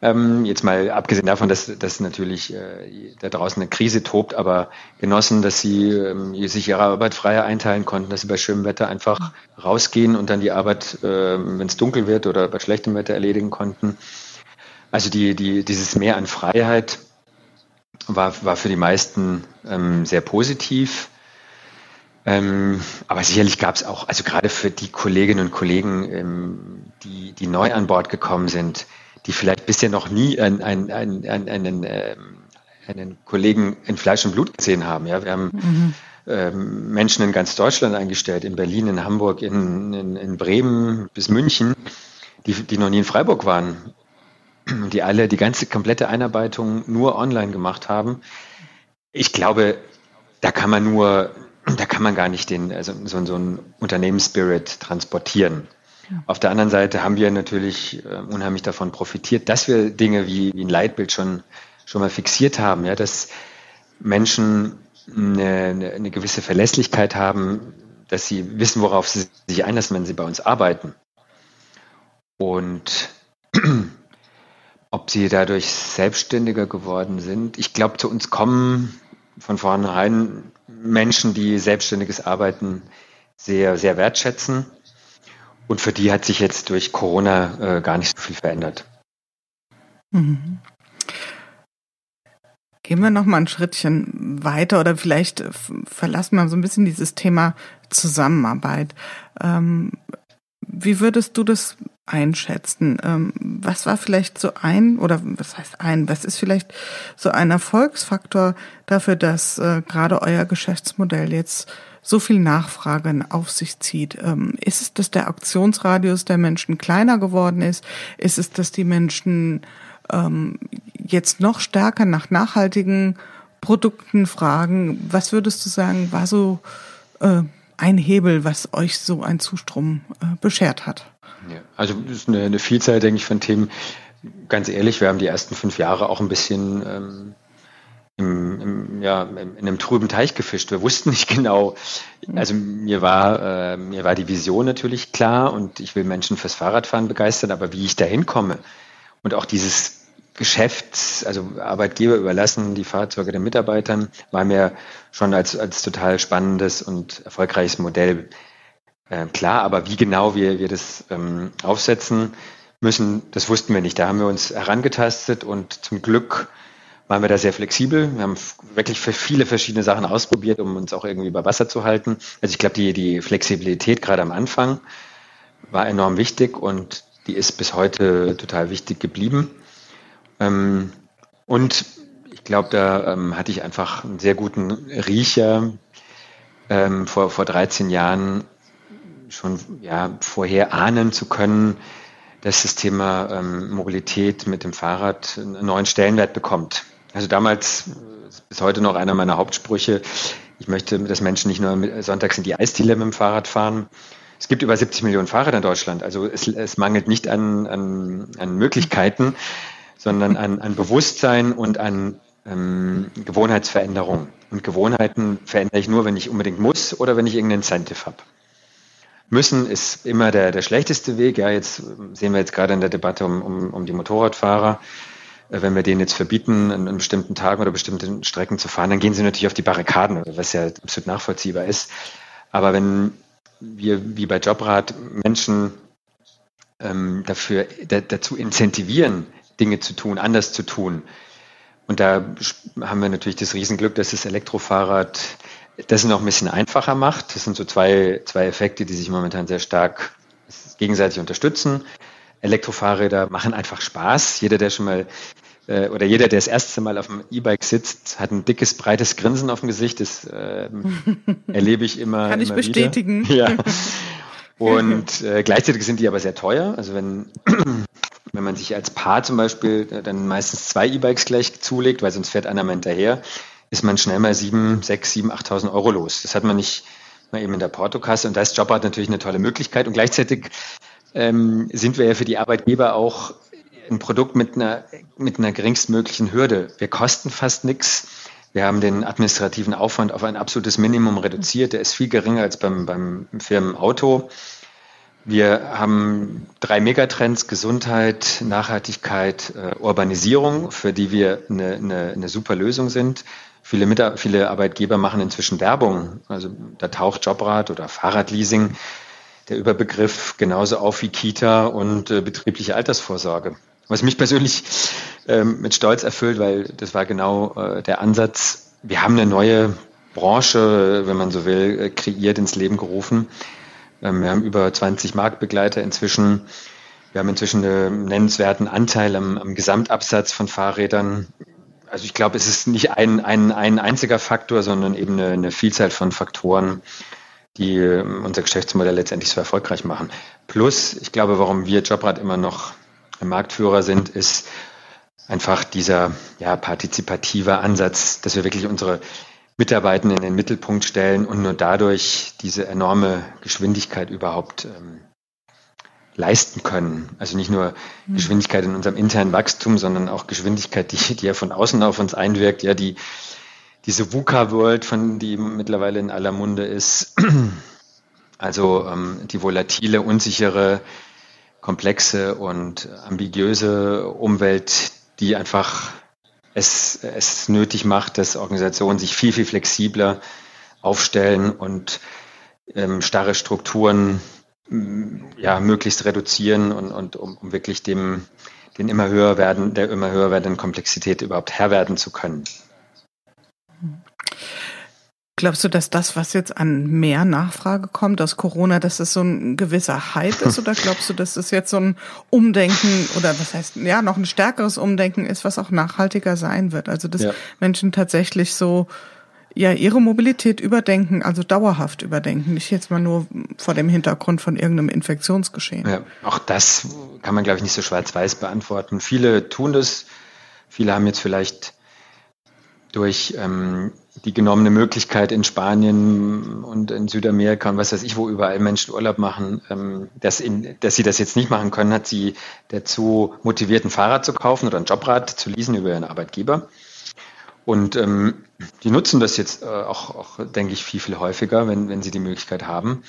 Ähm, jetzt mal abgesehen davon, dass, dass natürlich äh, da draußen eine Krise tobt, aber genossen, dass sie ähm, sich ihre Arbeit freier einteilen konnten, dass sie bei schönem Wetter einfach rausgehen und dann die Arbeit, äh, wenn es dunkel wird oder bei schlechtem Wetter erledigen konnten. Also die, die, dieses Mehr an Freiheit war, war für die meisten ähm, sehr positiv. Ähm, aber sicherlich gab es auch, also gerade für die Kolleginnen und Kollegen, ähm, die, die neu an Bord gekommen sind, die vielleicht bisher noch nie einen, einen, einen, einen, äh, einen Kollegen in Fleisch und Blut gesehen haben. Ja, wir haben mhm. ähm, Menschen in ganz Deutschland eingestellt, in Berlin, in Hamburg, in, in, in Bremen bis München, die, die noch nie in Freiburg waren. Die alle die ganze komplette Einarbeitung nur online gemacht haben. Ich glaube, da kann man nur da kann man gar nicht den, also so, so einen Unternehmensspirit transportieren. Auf der anderen Seite haben wir natürlich äh, unheimlich davon profitiert, dass wir Dinge wie, wie ein Leitbild schon, schon mal fixiert haben, ja, dass Menschen eine, eine gewisse Verlässlichkeit haben, dass sie wissen, worauf sie sich einlassen, wenn sie bei uns arbeiten. Und ob sie dadurch selbstständiger geworden sind, ich glaube, zu uns kommen von vornherein Menschen, die selbstständiges Arbeiten sehr, sehr wertschätzen. Und für die hat sich jetzt durch Corona äh, gar nicht so viel verändert. Mhm. Gehen wir noch mal ein Schrittchen weiter oder vielleicht verlassen wir so ein bisschen dieses Thema Zusammenarbeit. Ähm, wie würdest du das einschätzen? Ähm, was war vielleicht so ein oder was heißt ein? Was ist vielleicht so ein Erfolgsfaktor dafür, dass äh, gerade euer Geschäftsmodell jetzt so viel Nachfrage auf sich zieht? Ähm, ist es, dass der Aktionsradius der Menschen kleiner geworden ist? Ist es, dass die Menschen ähm, jetzt noch stärker nach nachhaltigen Produkten fragen? Was würdest du sagen, war so äh, ein Hebel, was euch so ein Zustrom äh, beschert hat? Ja, also das ist eine, eine Vielzahl, denke ich, von Themen. Ganz ehrlich, wir haben die ersten fünf Jahre auch ein bisschen ähm, im, im, ja, in einem trüben Teich gefischt. Wir wussten nicht genau. Also mir war, äh, mir war die Vision natürlich klar und ich will Menschen fürs Fahrradfahren begeistern, aber wie ich da hinkomme und auch dieses Geschäft, also Arbeitgeber überlassen, die Fahrzeuge den Mitarbeitern, war mir schon als, als total spannendes und erfolgreiches Modell äh, klar. Aber wie genau wir, wir das ähm, aufsetzen müssen, das wussten wir nicht. Da haben wir uns herangetastet und zum Glück waren wir da sehr flexibel. Wir haben wirklich für viele verschiedene Sachen ausprobiert, um uns auch irgendwie über Wasser zu halten. Also ich glaube, die, die Flexibilität gerade am Anfang war enorm wichtig und die ist bis heute total wichtig geblieben. Ähm, und ich glaube, da ähm, hatte ich einfach einen sehr guten Riecher ähm, vor, vor 13 Jahren schon ja, vorher ahnen zu können, dass das Thema ähm, Mobilität mit dem Fahrrad einen neuen Stellenwert bekommt. Also damals, bis heute noch einer meiner Hauptsprüche, ich möchte, dass Menschen nicht nur sonntags in die Eisdiele mit dem Fahrrad fahren. Es gibt über 70 Millionen Fahrräder in Deutschland, also es, es mangelt nicht an, an, an Möglichkeiten sondern an, an Bewusstsein und an ähm, Gewohnheitsveränderung. Und Gewohnheiten verändere ich nur, wenn ich unbedingt muss oder wenn ich irgendeinen Incentive habe. Müssen ist immer der, der schlechteste Weg. Ja, jetzt sehen wir jetzt gerade in der Debatte um, um, um die Motorradfahrer. Äh, wenn wir denen jetzt verbieten, an, an bestimmten Tagen oder bestimmten Strecken zu fahren, dann gehen sie natürlich auf die Barrikaden, was ja absolut nachvollziehbar ist. Aber wenn wir wie bei Jobrat Menschen ähm, dafür da, dazu incentivieren, Dinge zu tun, anders zu tun. Und da haben wir natürlich das Riesenglück, dass das Elektrofahrrad das noch ein bisschen einfacher macht. Das sind so zwei, zwei Effekte, die sich momentan sehr stark gegenseitig unterstützen. Elektrofahrräder machen einfach Spaß. Jeder, der schon mal äh, oder jeder, der das erste Mal auf dem E-Bike sitzt, hat ein dickes, breites Grinsen auf dem Gesicht. Das äh, erlebe ich immer. Kann immer ich bestätigen. Wieder. Ja. Und äh, gleichzeitig sind die aber sehr teuer. Also wenn, wenn man sich als Paar zum Beispiel äh, dann meistens zwei E-Bikes gleich zulegt, weil sonst fährt einer mal hinterher, ist man schnell mal sieben, sechs, sieben, achttausend Euro los. Das hat man nicht mal eben in der Portokasse. Und da ist Jobrad natürlich eine tolle Möglichkeit. Und gleichzeitig ähm, sind wir ja für die Arbeitgeber auch ein Produkt mit einer, mit einer geringstmöglichen Hürde. Wir kosten fast nichts. Wir haben den administrativen Aufwand auf ein absolutes Minimum reduziert. Der ist viel geringer als beim, beim Firmenauto. Wir haben drei Megatrends, Gesundheit, Nachhaltigkeit, äh, Urbanisierung, für die wir eine, eine, eine super Lösung sind. Viele, Mit viele Arbeitgeber machen inzwischen Werbung. Also da taucht Jobrad oder Fahrradleasing der Überbegriff genauso auf wie Kita und äh, betriebliche Altersvorsorge. Was mich persönlich ähm, mit Stolz erfüllt, weil das war genau äh, der Ansatz. Wir haben eine neue Branche, wenn man so will, äh, kreiert, ins Leben gerufen. Ähm, wir haben über 20 Marktbegleiter inzwischen. Wir haben inzwischen einen nennenswerten Anteil am, am Gesamtabsatz von Fahrrädern. Also ich glaube, es ist nicht ein, ein, ein einziger Faktor, sondern eben eine, eine Vielzahl von Faktoren, die ähm, unser Geschäftsmodell letztendlich so erfolgreich machen. Plus, ich glaube, warum wir Jobrad immer noch Marktführer sind, ist einfach dieser ja, partizipative Ansatz, dass wir wirklich unsere Mitarbeitenden in den Mittelpunkt stellen und nur dadurch diese enorme Geschwindigkeit überhaupt ähm, leisten können. Also nicht nur mhm. Geschwindigkeit in unserem internen Wachstum, sondern auch Geschwindigkeit, die, die ja von außen auf uns einwirkt, ja, die diese VUCA-World, von die mittlerweile in aller Munde ist, also ähm, die volatile, unsichere, komplexe und ambiguöse Umwelt, die einfach es, es nötig macht, dass Organisationen sich viel, viel flexibler aufstellen und ähm, starre Strukturen ja, möglichst reduzieren und, und um, um wirklich dem, den immer höher werden, der immer höher werdenden Komplexität überhaupt Herr werden zu können. Glaubst du, dass das, was jetzt an mehr Nachfrage kommt aus Corona, dass es so ein gewisser Hype ist? Oder glaubst du, dass es jetzt so ein Umdenken oder was heißt, ja, noch ein stärkeres Umdenken ist, was auch nachhaltiger sein wird? Also, dass ja. Menschen tatsächlich so, ja, ihre Mobilität überdenken, also dauerhaft überdenken, nicht jetzt mal nur vor dem Hintergrund von irgendeinem Infektionsgeschehen. Ja, auch das kann man, glaube ich, nicht so schwarz-weiß beantworten. Viele tun das, viele haben jetzt vielleicht durch ähm, die genommene Möglichkeit in Spanien und in Südamerika und was weiß ich, wo überall Menschen Urlaub machen, ähm, dass, in, dass sie das jetzt nicht machen können, hat sie dazu motiviert, ein Fahrrad zu kaufen oder ein Jobrad zu leasen über ihren Arbeitgeber. Und ähm, die nutzen das jetzt äh, auch, auch, denke ich, viel, viel häufiger, wenn, wenn sie die Möglichkeit haben.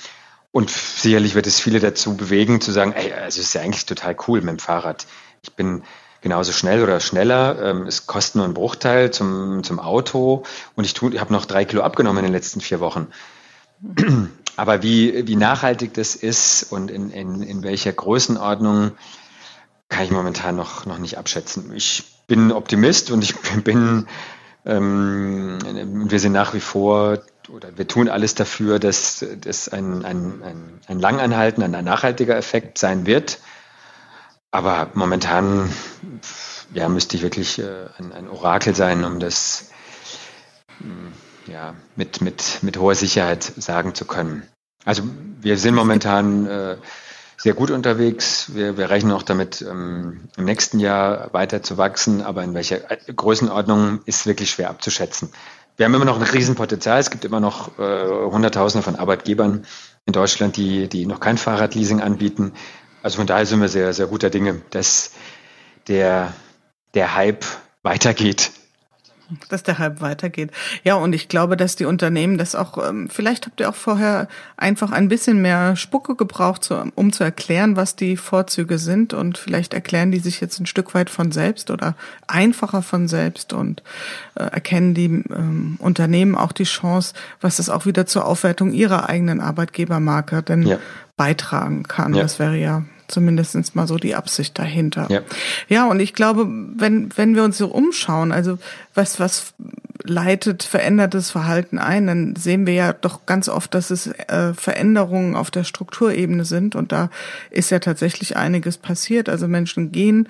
Und sicherlich wird es viele dazu bewegen, zu sagen, ey, also es ist ja eigentlich total cool mit dem Fahrrad. Ich bin genauso schnell oder schneller. Ähm, es kostet nur einen Bruchteil zum, zum Auto und ich, ich habe noch drei Kilo abgenommen in den letzten vier Wochen. Aber wie, wie nachhaltig das ist und in, in, in welcher Größenordnung, kann ich momentan noch, noch nicht abschätzen. Ich bin Optimist und ich bin, ähm, wir sind nach wie vor oder wir tun alles dafür, dass das ein, ein, ein, ein langanhalten, ein nachhaltiger Effekt sein wird. Aber momentan ja, müsste ich wirklich äh, ein, ein, Orakel sein, um das mm, ja, mit, mit, mit hoher Sicherheit sagen zu können. Also wir sind momentan äh, sehr gut unterwegs. Wir, wir rechnen auch damit, ähm, im nächsten Jahr weiter zu wachsen, aber in welcher Größenordnung ist wirklich schwer abzuschätzen. Wir haben immer noch ein Riesenpotenzial. Es gibt immer noch äh, Hunderttausende von Arbeitgebern in Deutschland, die, die noch kein Fahrradleasing anbieten. Also von daher sind wir sehr, sehr guter Dinge, dass der, der Hype weitergeht. Dass der Hype weitergeht. Ja, und ich glaube, dass die Unternehmen das auch, ähm, vielleicht habt ihr auch vorher einfach ein bisschen mehr Spucke gebraucht, um zu erklären, was die Vorzüge sind. Und vielleicht erklären die sich jetzt ein Stück weit von selbst oder einfacher von selbst und äh, erkennen die ähm, Unternehmen auch die Chance, was es auch wieder zur Aufwertung ihrer eigenen Arbeitgebermarke denn ja. beitragen kann. Ja. Das wäre ja zumindestens mal so die Absicht dahinter. Ja. ja, und ich glaube, wenn, wenn wir uns so umschauen, also was, was leitet verändertes Verhalten ein, dann sehen wir ja doch ganz oft, dass es äh, Veränderungen auf der Strukturebene sind und da ist ja tatsächlich einiges passiert. Also Menschen gehen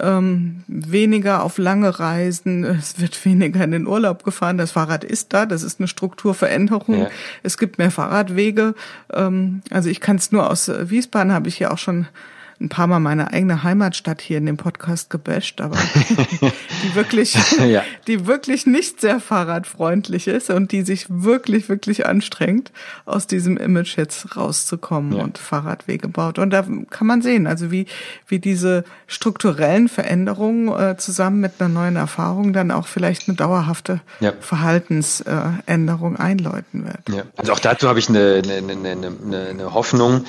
ähm, weniger auf lange Reisen, es wird weniger in den Urlaub gefahren, das Fahrrad ist da, das ist eine Strukturveränderung, ja. es gibt mehr Fahrradwege. Ähm, also ich kann es nur aus Wiesbaden, habe ich ja auch schon ein paar Mal meine eigene Heimatstadt hier in dem Podcast gebasht, aber die wirklich, ja. die wirklich nicht sehr fahrradfreundlich ist und die sich wirklich, wirklich anstrengt, aus diesem Image jetzt rauszukommen ja. und Fahrradwege baut. Und da kann man sehen, also wie, wie diese strukturellen Veränderungen äh, zusammen mit einer neuen Erfahrung dann auch vielleicht eine dauerhafte ja. Verhaltensänderung einläuten wird. Also auch dazu habe ich eine, eine, eine, eine, Hoffnung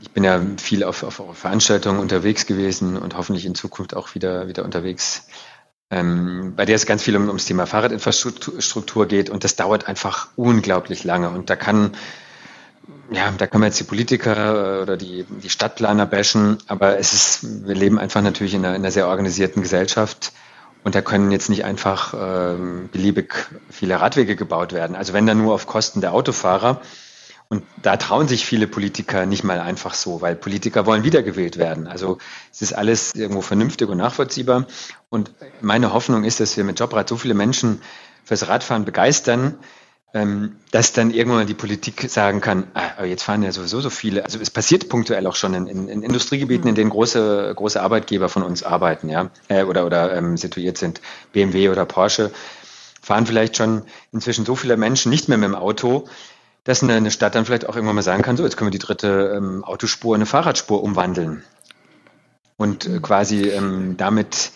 ich bin ja viel auf, auf Veranstaltungen unterwegs gewesen und hoffentlich in Zukunft auch wieder, wieder unterwegs, ähm, bei der es ganz viel um, ums Thema Fahrradinfrastruktur geht und das dauert einfach unglaublich lange und da kann ja, da kann man jetzt die Politiker oder die, die Stadtplaner bashen, aber es ist, wir leben einfach natürlich in einer, in einer sehr organisierten Gesellschaft und da können jetzt nicht einfach ähm, beliebig viele Radwege gebaut werden. Also wenn dann nur auf Kosten der Autofahrer, und da trauen sich viele Politiker nicht mal einfach so, weil Politiker wollen wiedergewählt werden. Also es ist alles irgendwo vernünftig und nachvollziehbar. Und meine Hoffnung ist, dass wir mit Jobrad so viele Menschen fürs Radfahren begeistern, ähm, dass dann irgendwann die Politik sagen kann, ah, jetzt fahren ja sowieso so viele. Also es passiert punktuell auch schon in, in, in Industriegebieten, in denen große, große Arbeitgeber von uns arbeiten, ja, äh, oder, oder ähm, situiert sind, BMW oder Porsche, fahren vielleicht schon inzwischen so viele Menschen nicht mehr mit dem Auto, dass eine, Stadt dann vielleicht auch irgendwann mal sagen kann, so, jetzt können wir die dritte ähm, Autospur in eine Fahrradspur umwandeln. Und äh, quasi ähm, damit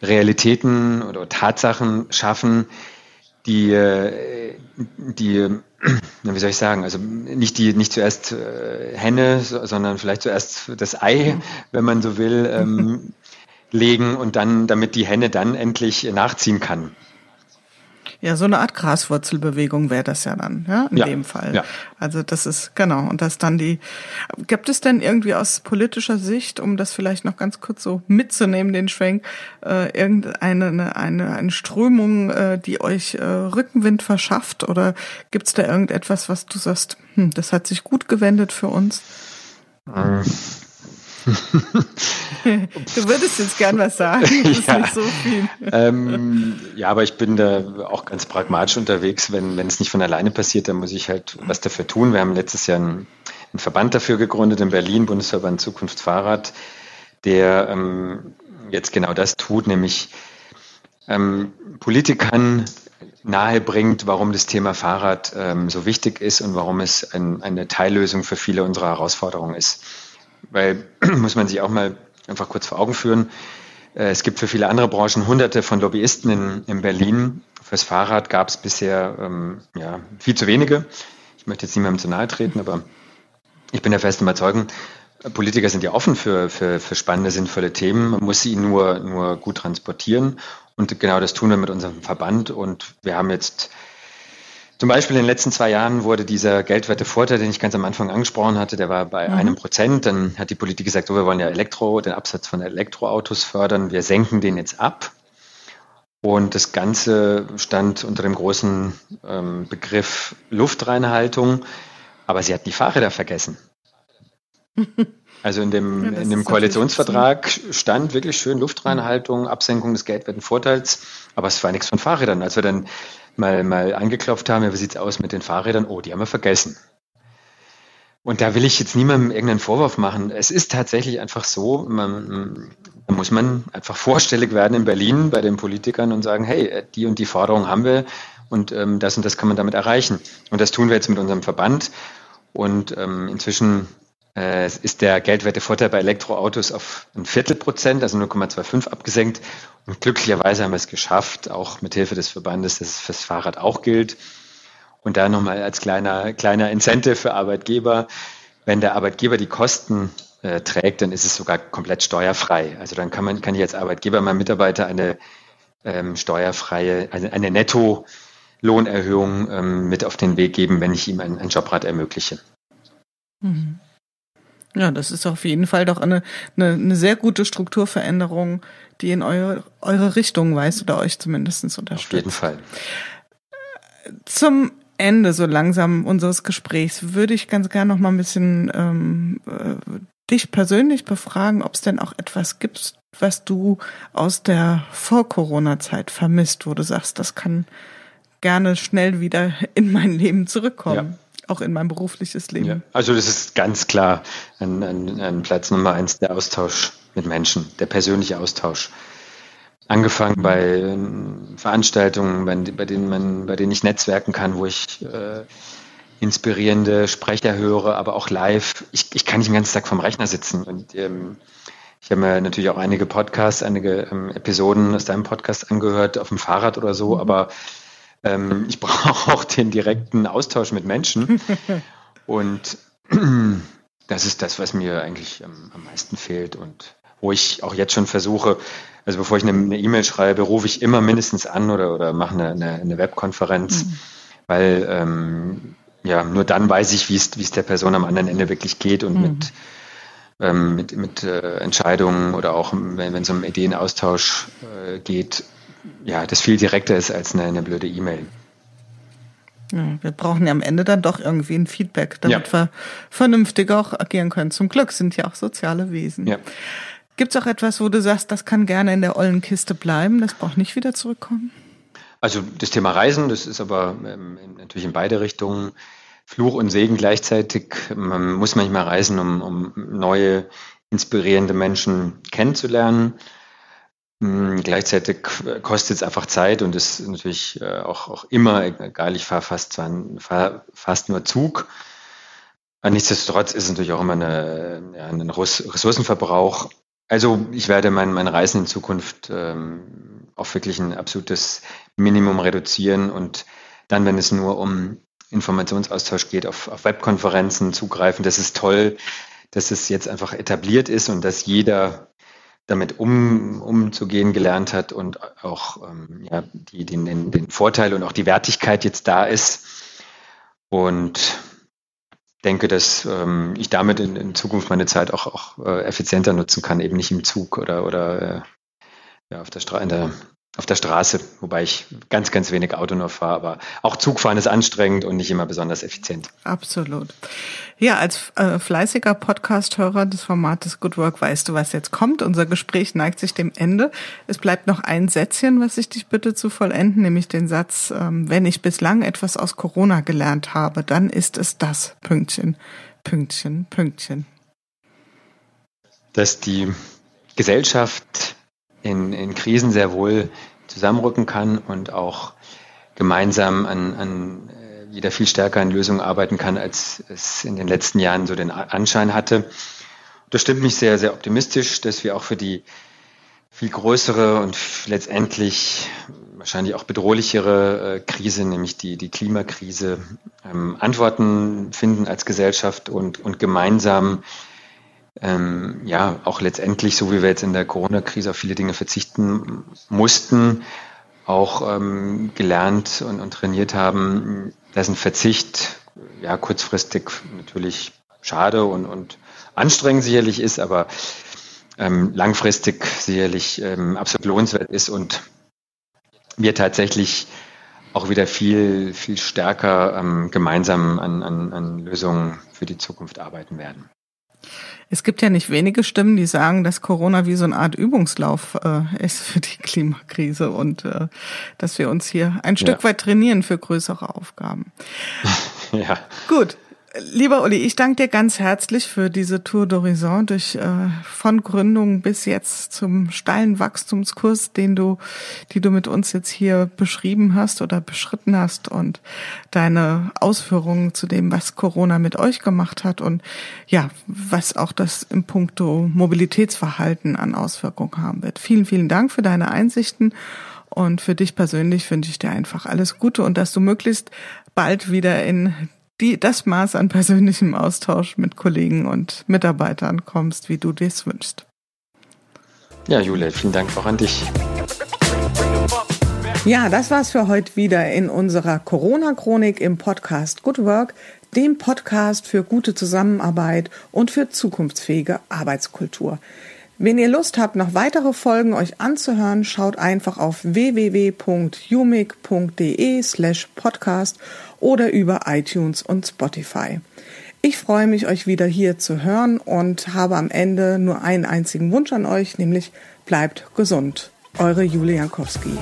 Realitäten oder Tatsachen schaffen, die, äh, die, wie soll ich sagen, also nicht die, nicht zuerst äh, Henne, sondern vielleicht zuerst das Ei, wenn man so will, ähm, legen und dann, damit die Henne dann endlich nachziehen kann. Ja, so eine Art Graswurzelbewegung wäre das ja dann, ja, in ja, dem Fall. Ja. Also das ist, genau, und das dann die, gibt es denn irgendwie aus politischer Sicht, um das vielleicht noch ganz kurz so mitzunehmen, den Schwenk, äh, irgendeine eine, eine, eine Strömung, äh, die euch äh, Rückenwind verschafft? Oder gibt es da irgendetwas, was du sagst, hm, das hat sich gut gewendet für uns? Äh, du würdest jetzt gern was sagen. Ja. nicht so viel. Ähm, ja, aber ich bin da auch ganz pragmatisch unterwegs. Wenn, wenn es nicht von alleine passiert, dann muss ich halt was dafür tun. Wir haben letztes Jahr einen, einen Verband dafür gegründet in Berlin, Bundesverband Zukunft Fahrrad, der ähm, jetzt genau das tut, nämlich ähm, Politikern nahebringt, warum das Thema Fahrrad ähm, so wichtig ist und warum es ein, eine Teillösung für viele unserer Herausforderungen ist. Weil, muss man sich auch mal einfach kurz vor Augen führen, äh, es gibt für viele andere Branchen hunderte von Lobbyisten in, in Berlin. Fürs Fahrrad gab es bisher ähm, ja, viel zu wenige. Ich möchte jetzt niemandem zu nahe treten, aber ich bin der festen Überzeugung, Politiker sind ja offen für, für, für spannende, sinnvolle Themen. Man muss sie nur, nur gut transportieren. Und genau das tun wir mit unserem Verband. Und wir haben jetzt zum Beispiel in den letzten zwei Jahren wurde dieser geldwerte Vorteil, den ich ganz am Anfang angesprochen hatte, der war bei mhm. einem Prozent. Dann hat die Politik gesagt, oh, wir wollen ja Elektro, den Absatz von Elektroautos fördern. Wir senken den jetzt ab. Und das Ganze stand unter dem großen ähm, Begriff Luftreinhaltung. Aber sie hat die Fahrräder vergessen. Also in dem, ja, in dem Koalitionsvertrag stand wirklich schön Luftreinhaltung, Absenkung des geldwerten Vorteils, aber es war nichts von Fahrrädern. Als wir dann mal, mal angeklopft haben, ja, wie sieht's aus mit den Fahrrädern? Oh, die haben wir vergessen. Und da will ich jetzt niemandem irgendeinen Vorwurf machen. Es ist tatsächlich einfach so, man, da muss man einfach vorstellig werden in Berlin bei den Politikern und sagen, hey, die und die Forderung haben wir und ähm, das und das kann man damit erreichen. Und das tun wir jetzt mit unserem Verband. Und ähm, inzwischen äh, ist der geldwerte Vorteil bei Elektroautos auf ein Viertel Prozent, also 0,25 abgesenkt. Und glücklicherweise haben wir es geschafft, auch mit Hilfe des Verbandes, dass es fürs Fahrrad auch gilt. Und da nochmal als kleiner, kleiner Incentive für Arbeitgeber, wenn der Arbeitgeber die Kosten äh, trägt, dann ist es sogar komplett steuerfrei. Also dann kann man, kann ich als Arbeitgeber meinem Mitarbeiter eine ähm, steuerfreie, eine, eine Netto-Lohnerhöhung ähm, mit auf den Weg geben, wenn ich ihm ein, ein Jobrad ermögliche. Mhm. Ja, das ist auf jeden Fall doch eine, eine, eine sehr gute Strukturveränderung, die in eure, eure Richtung weist oder euch zumindest unterstützt. Auf jeden Fall. Zum Ende so langsam unseres Gesprächs würde ich ganz gerne noch mal ein bisschen ähm, äh, dich persönlich befragen, ob es denn auch etwas gibt, was du aus der Vor-Corona-Zeit vermisst, wo du sagst, das kann gerne schnell wieder in mein Leben zurückkommen. Ja auch in mein berufliches Leben. Ja, also das ist ganz klar ein, ein, ein Platz Nummer eins, der Austausch mit Menschen, der persönliche Austausch. Angefangen bei äh, Veranstaltungen, bei, bei, denen man, bei denen ich netzwerken kann, wo ich äh, inspirierende Sprecher höre, aber auch live. Ich, ich kann nicht den ganzen Tag vom Rechner sitzen. Und ähm, ich habe mir natürlich auch einige Podcasts, einige ähm, Episoden aus deinem Podcast angehört, auf dem Fahrrad oder so, mhm. aber ähm, ich brauche auch den direkten Austausch mit Menschen. Und das ist das, was mir eigentlich am, am meisten fehlt und wo ich auch jetzt schon versuche, also bevor ich eine E-Mail schreibe, rufe ich immer mindestens an oder, oder mache eine, eine, eine Webkonferenz, mhm. weil ähm, ja, nur dann weiß ich, wie es, der Person am anderen Ende wirklich geht und mhm. mit, ähm, mit, mit äh, Entscheidungen oder auch wenn, wenn es um Ideenaustausch äh, geht, ja, das viel direkter ist als eine, eine blöde E-Mail. Ja, wir brauchen ja am Ende dann doch irgendwie ein Feedback, damit ja. wir vernünftig auch agieren können. Zum Glück sind ja auch soziale Wesen. Ja. Gibt es auch etwas, wo du sagst, das kann gerne in der ollen Kiste bleiben, das braucht nicht wieder zurückkommen? Also das Thema Reisen, das ist aber ähm, natürlich in beide Richtungen Fluch und Segen gleichzeitig. Man muss manchmal reisen, um, um neue, inspirierende Menschen kennenzulernen. Hm, gleichzeitig kostet es einfach Zeit und ist natürlich äh, auch, auch immer, egal, ich fahre fast, fahr fast nur Zug. Nichtsdestotrotz ist es natürlich auch immer eine, ja, ein Ressourcenverbrauch. Also ich werde mein, mein Reisen in Zukunft ähm, auf wirklich ein absolutes Minimum reduzieren und dann, wenn es nur um Informationsaustausch geht, auf, auf Webkonferenzen zugreifen. Das ist toll, dass es jetzt einfach etabliert ist und dass jeder damit um, umzugehen gelernt hat und auch ähm, ja, die, den, den Vorteil und auch die Wertigkeit jetzt da ist. Und denke, dass ähm, ich damit in, in, Zukunft meine Zeit auch, auch äh, effizienter nutzen kann, eben nicht im Zug oder, oder äh, ja, auf der, Stra der auf der Straße, wobei ich ganz, ganz wenig Auto nur fahre, aber auch Zugfahren ist anstrengend und nicht immer besonders effizient. Absolut. Ja, als äh, fleißiger Podcast-Hörer des Formates Good Work weißt du, was jetzt kommt. Unser Gespräch neigt sich dem Ende. Es bleibt noch ein Sätzchen, was ich dich bitte zu vollenden, nämlich den Satz, ähm, wenn ich bislang etwas aus Corona gelernt habe, dann ist es das. Pünktchen, Pünktchen, Pünktchen. Dass die Gesellschaft in, in Krisen sehr wohl zusammenrücken kann und auch gemeinsam an, an äh, wieder viel stärker an Lösungen arbeiten kann, als es in den letzten Jahren so den Anschein hatte. Das stimmt mich sehr, sehr optimistisch, dass wir auch für die viel größere und letztendlich wahrscheinlich auch bedrohlichere äh, Krise, nämlich die, die Klimakrise, ähm, Antworten finden als Gesellschaft und, und gemeinsam ähm, ja auch letztendlich, so wie wir jetzt in der Corona-Krise auf viele Dinge verzichten mussten, auch ähm, gelernt und, und trainiert haben, dass ein Verzicht ja kurzfristig natürlich schade und, und anstrengend sicherlich ist, aber ähm, langfristig sicherlich ähm, absolut lohnenswert ist und wir tatsächlich auch wieder viel, viel stärker ähm, gemeinsam an, an, an Lösungen für die Zukunft arbeiten werden. Es gibt ja nicht wenige Stimmen, die sagen, dass Corona wie so eine Art Übungslauf äh, ist für die Klimakrise und äh, dass wir uns hier ein Stück ja. weit trainieren für größere Aufgaben. ja. Gut, Lieber Uli, ich danke dir ganz herzlich für diese Tour d'Horizon durch äh, von Gründung bis jetzt zum steilen Wachstumskurs, den du, die du mit uns jetzt hier beschrieben hast oder beschritten hast und deine Ausführungen zu dem, was Corona mit euch gemacht hat und ja, was auch das im Punkto Mobilitätsverhalten an Auswirkungen haben wird. Vielen, vielen Dank für deine Einsichten und für dich persönlich wünsche ich dir einfach alles Gute und dass du möglichst bald wieder in die, das Maß an persönlichem Austausch mit Kollegen und Mitarbeitern kommst, wie du dies wünschst. Ja, Jule, vielen Dank auch an dich. Ja, das war's für heute wieder in unserer Corona-Chronik im Podcast Good Work, dem Podcast für gute Zusammenarbeit und für zukunftsfähige Arbeitskultur. Wenn ihr Lust habt, noch weitere Folgen euch anzuhören, schaut einfach auf www.umig.de slash podcast oder über iTunes und Spotify. Ich freue mich, euch wieder hier zu hören und habe am Ende nur einen einzigen Wunsch an euch, nämlich bleibt gesund. Eure Julia Jankowski.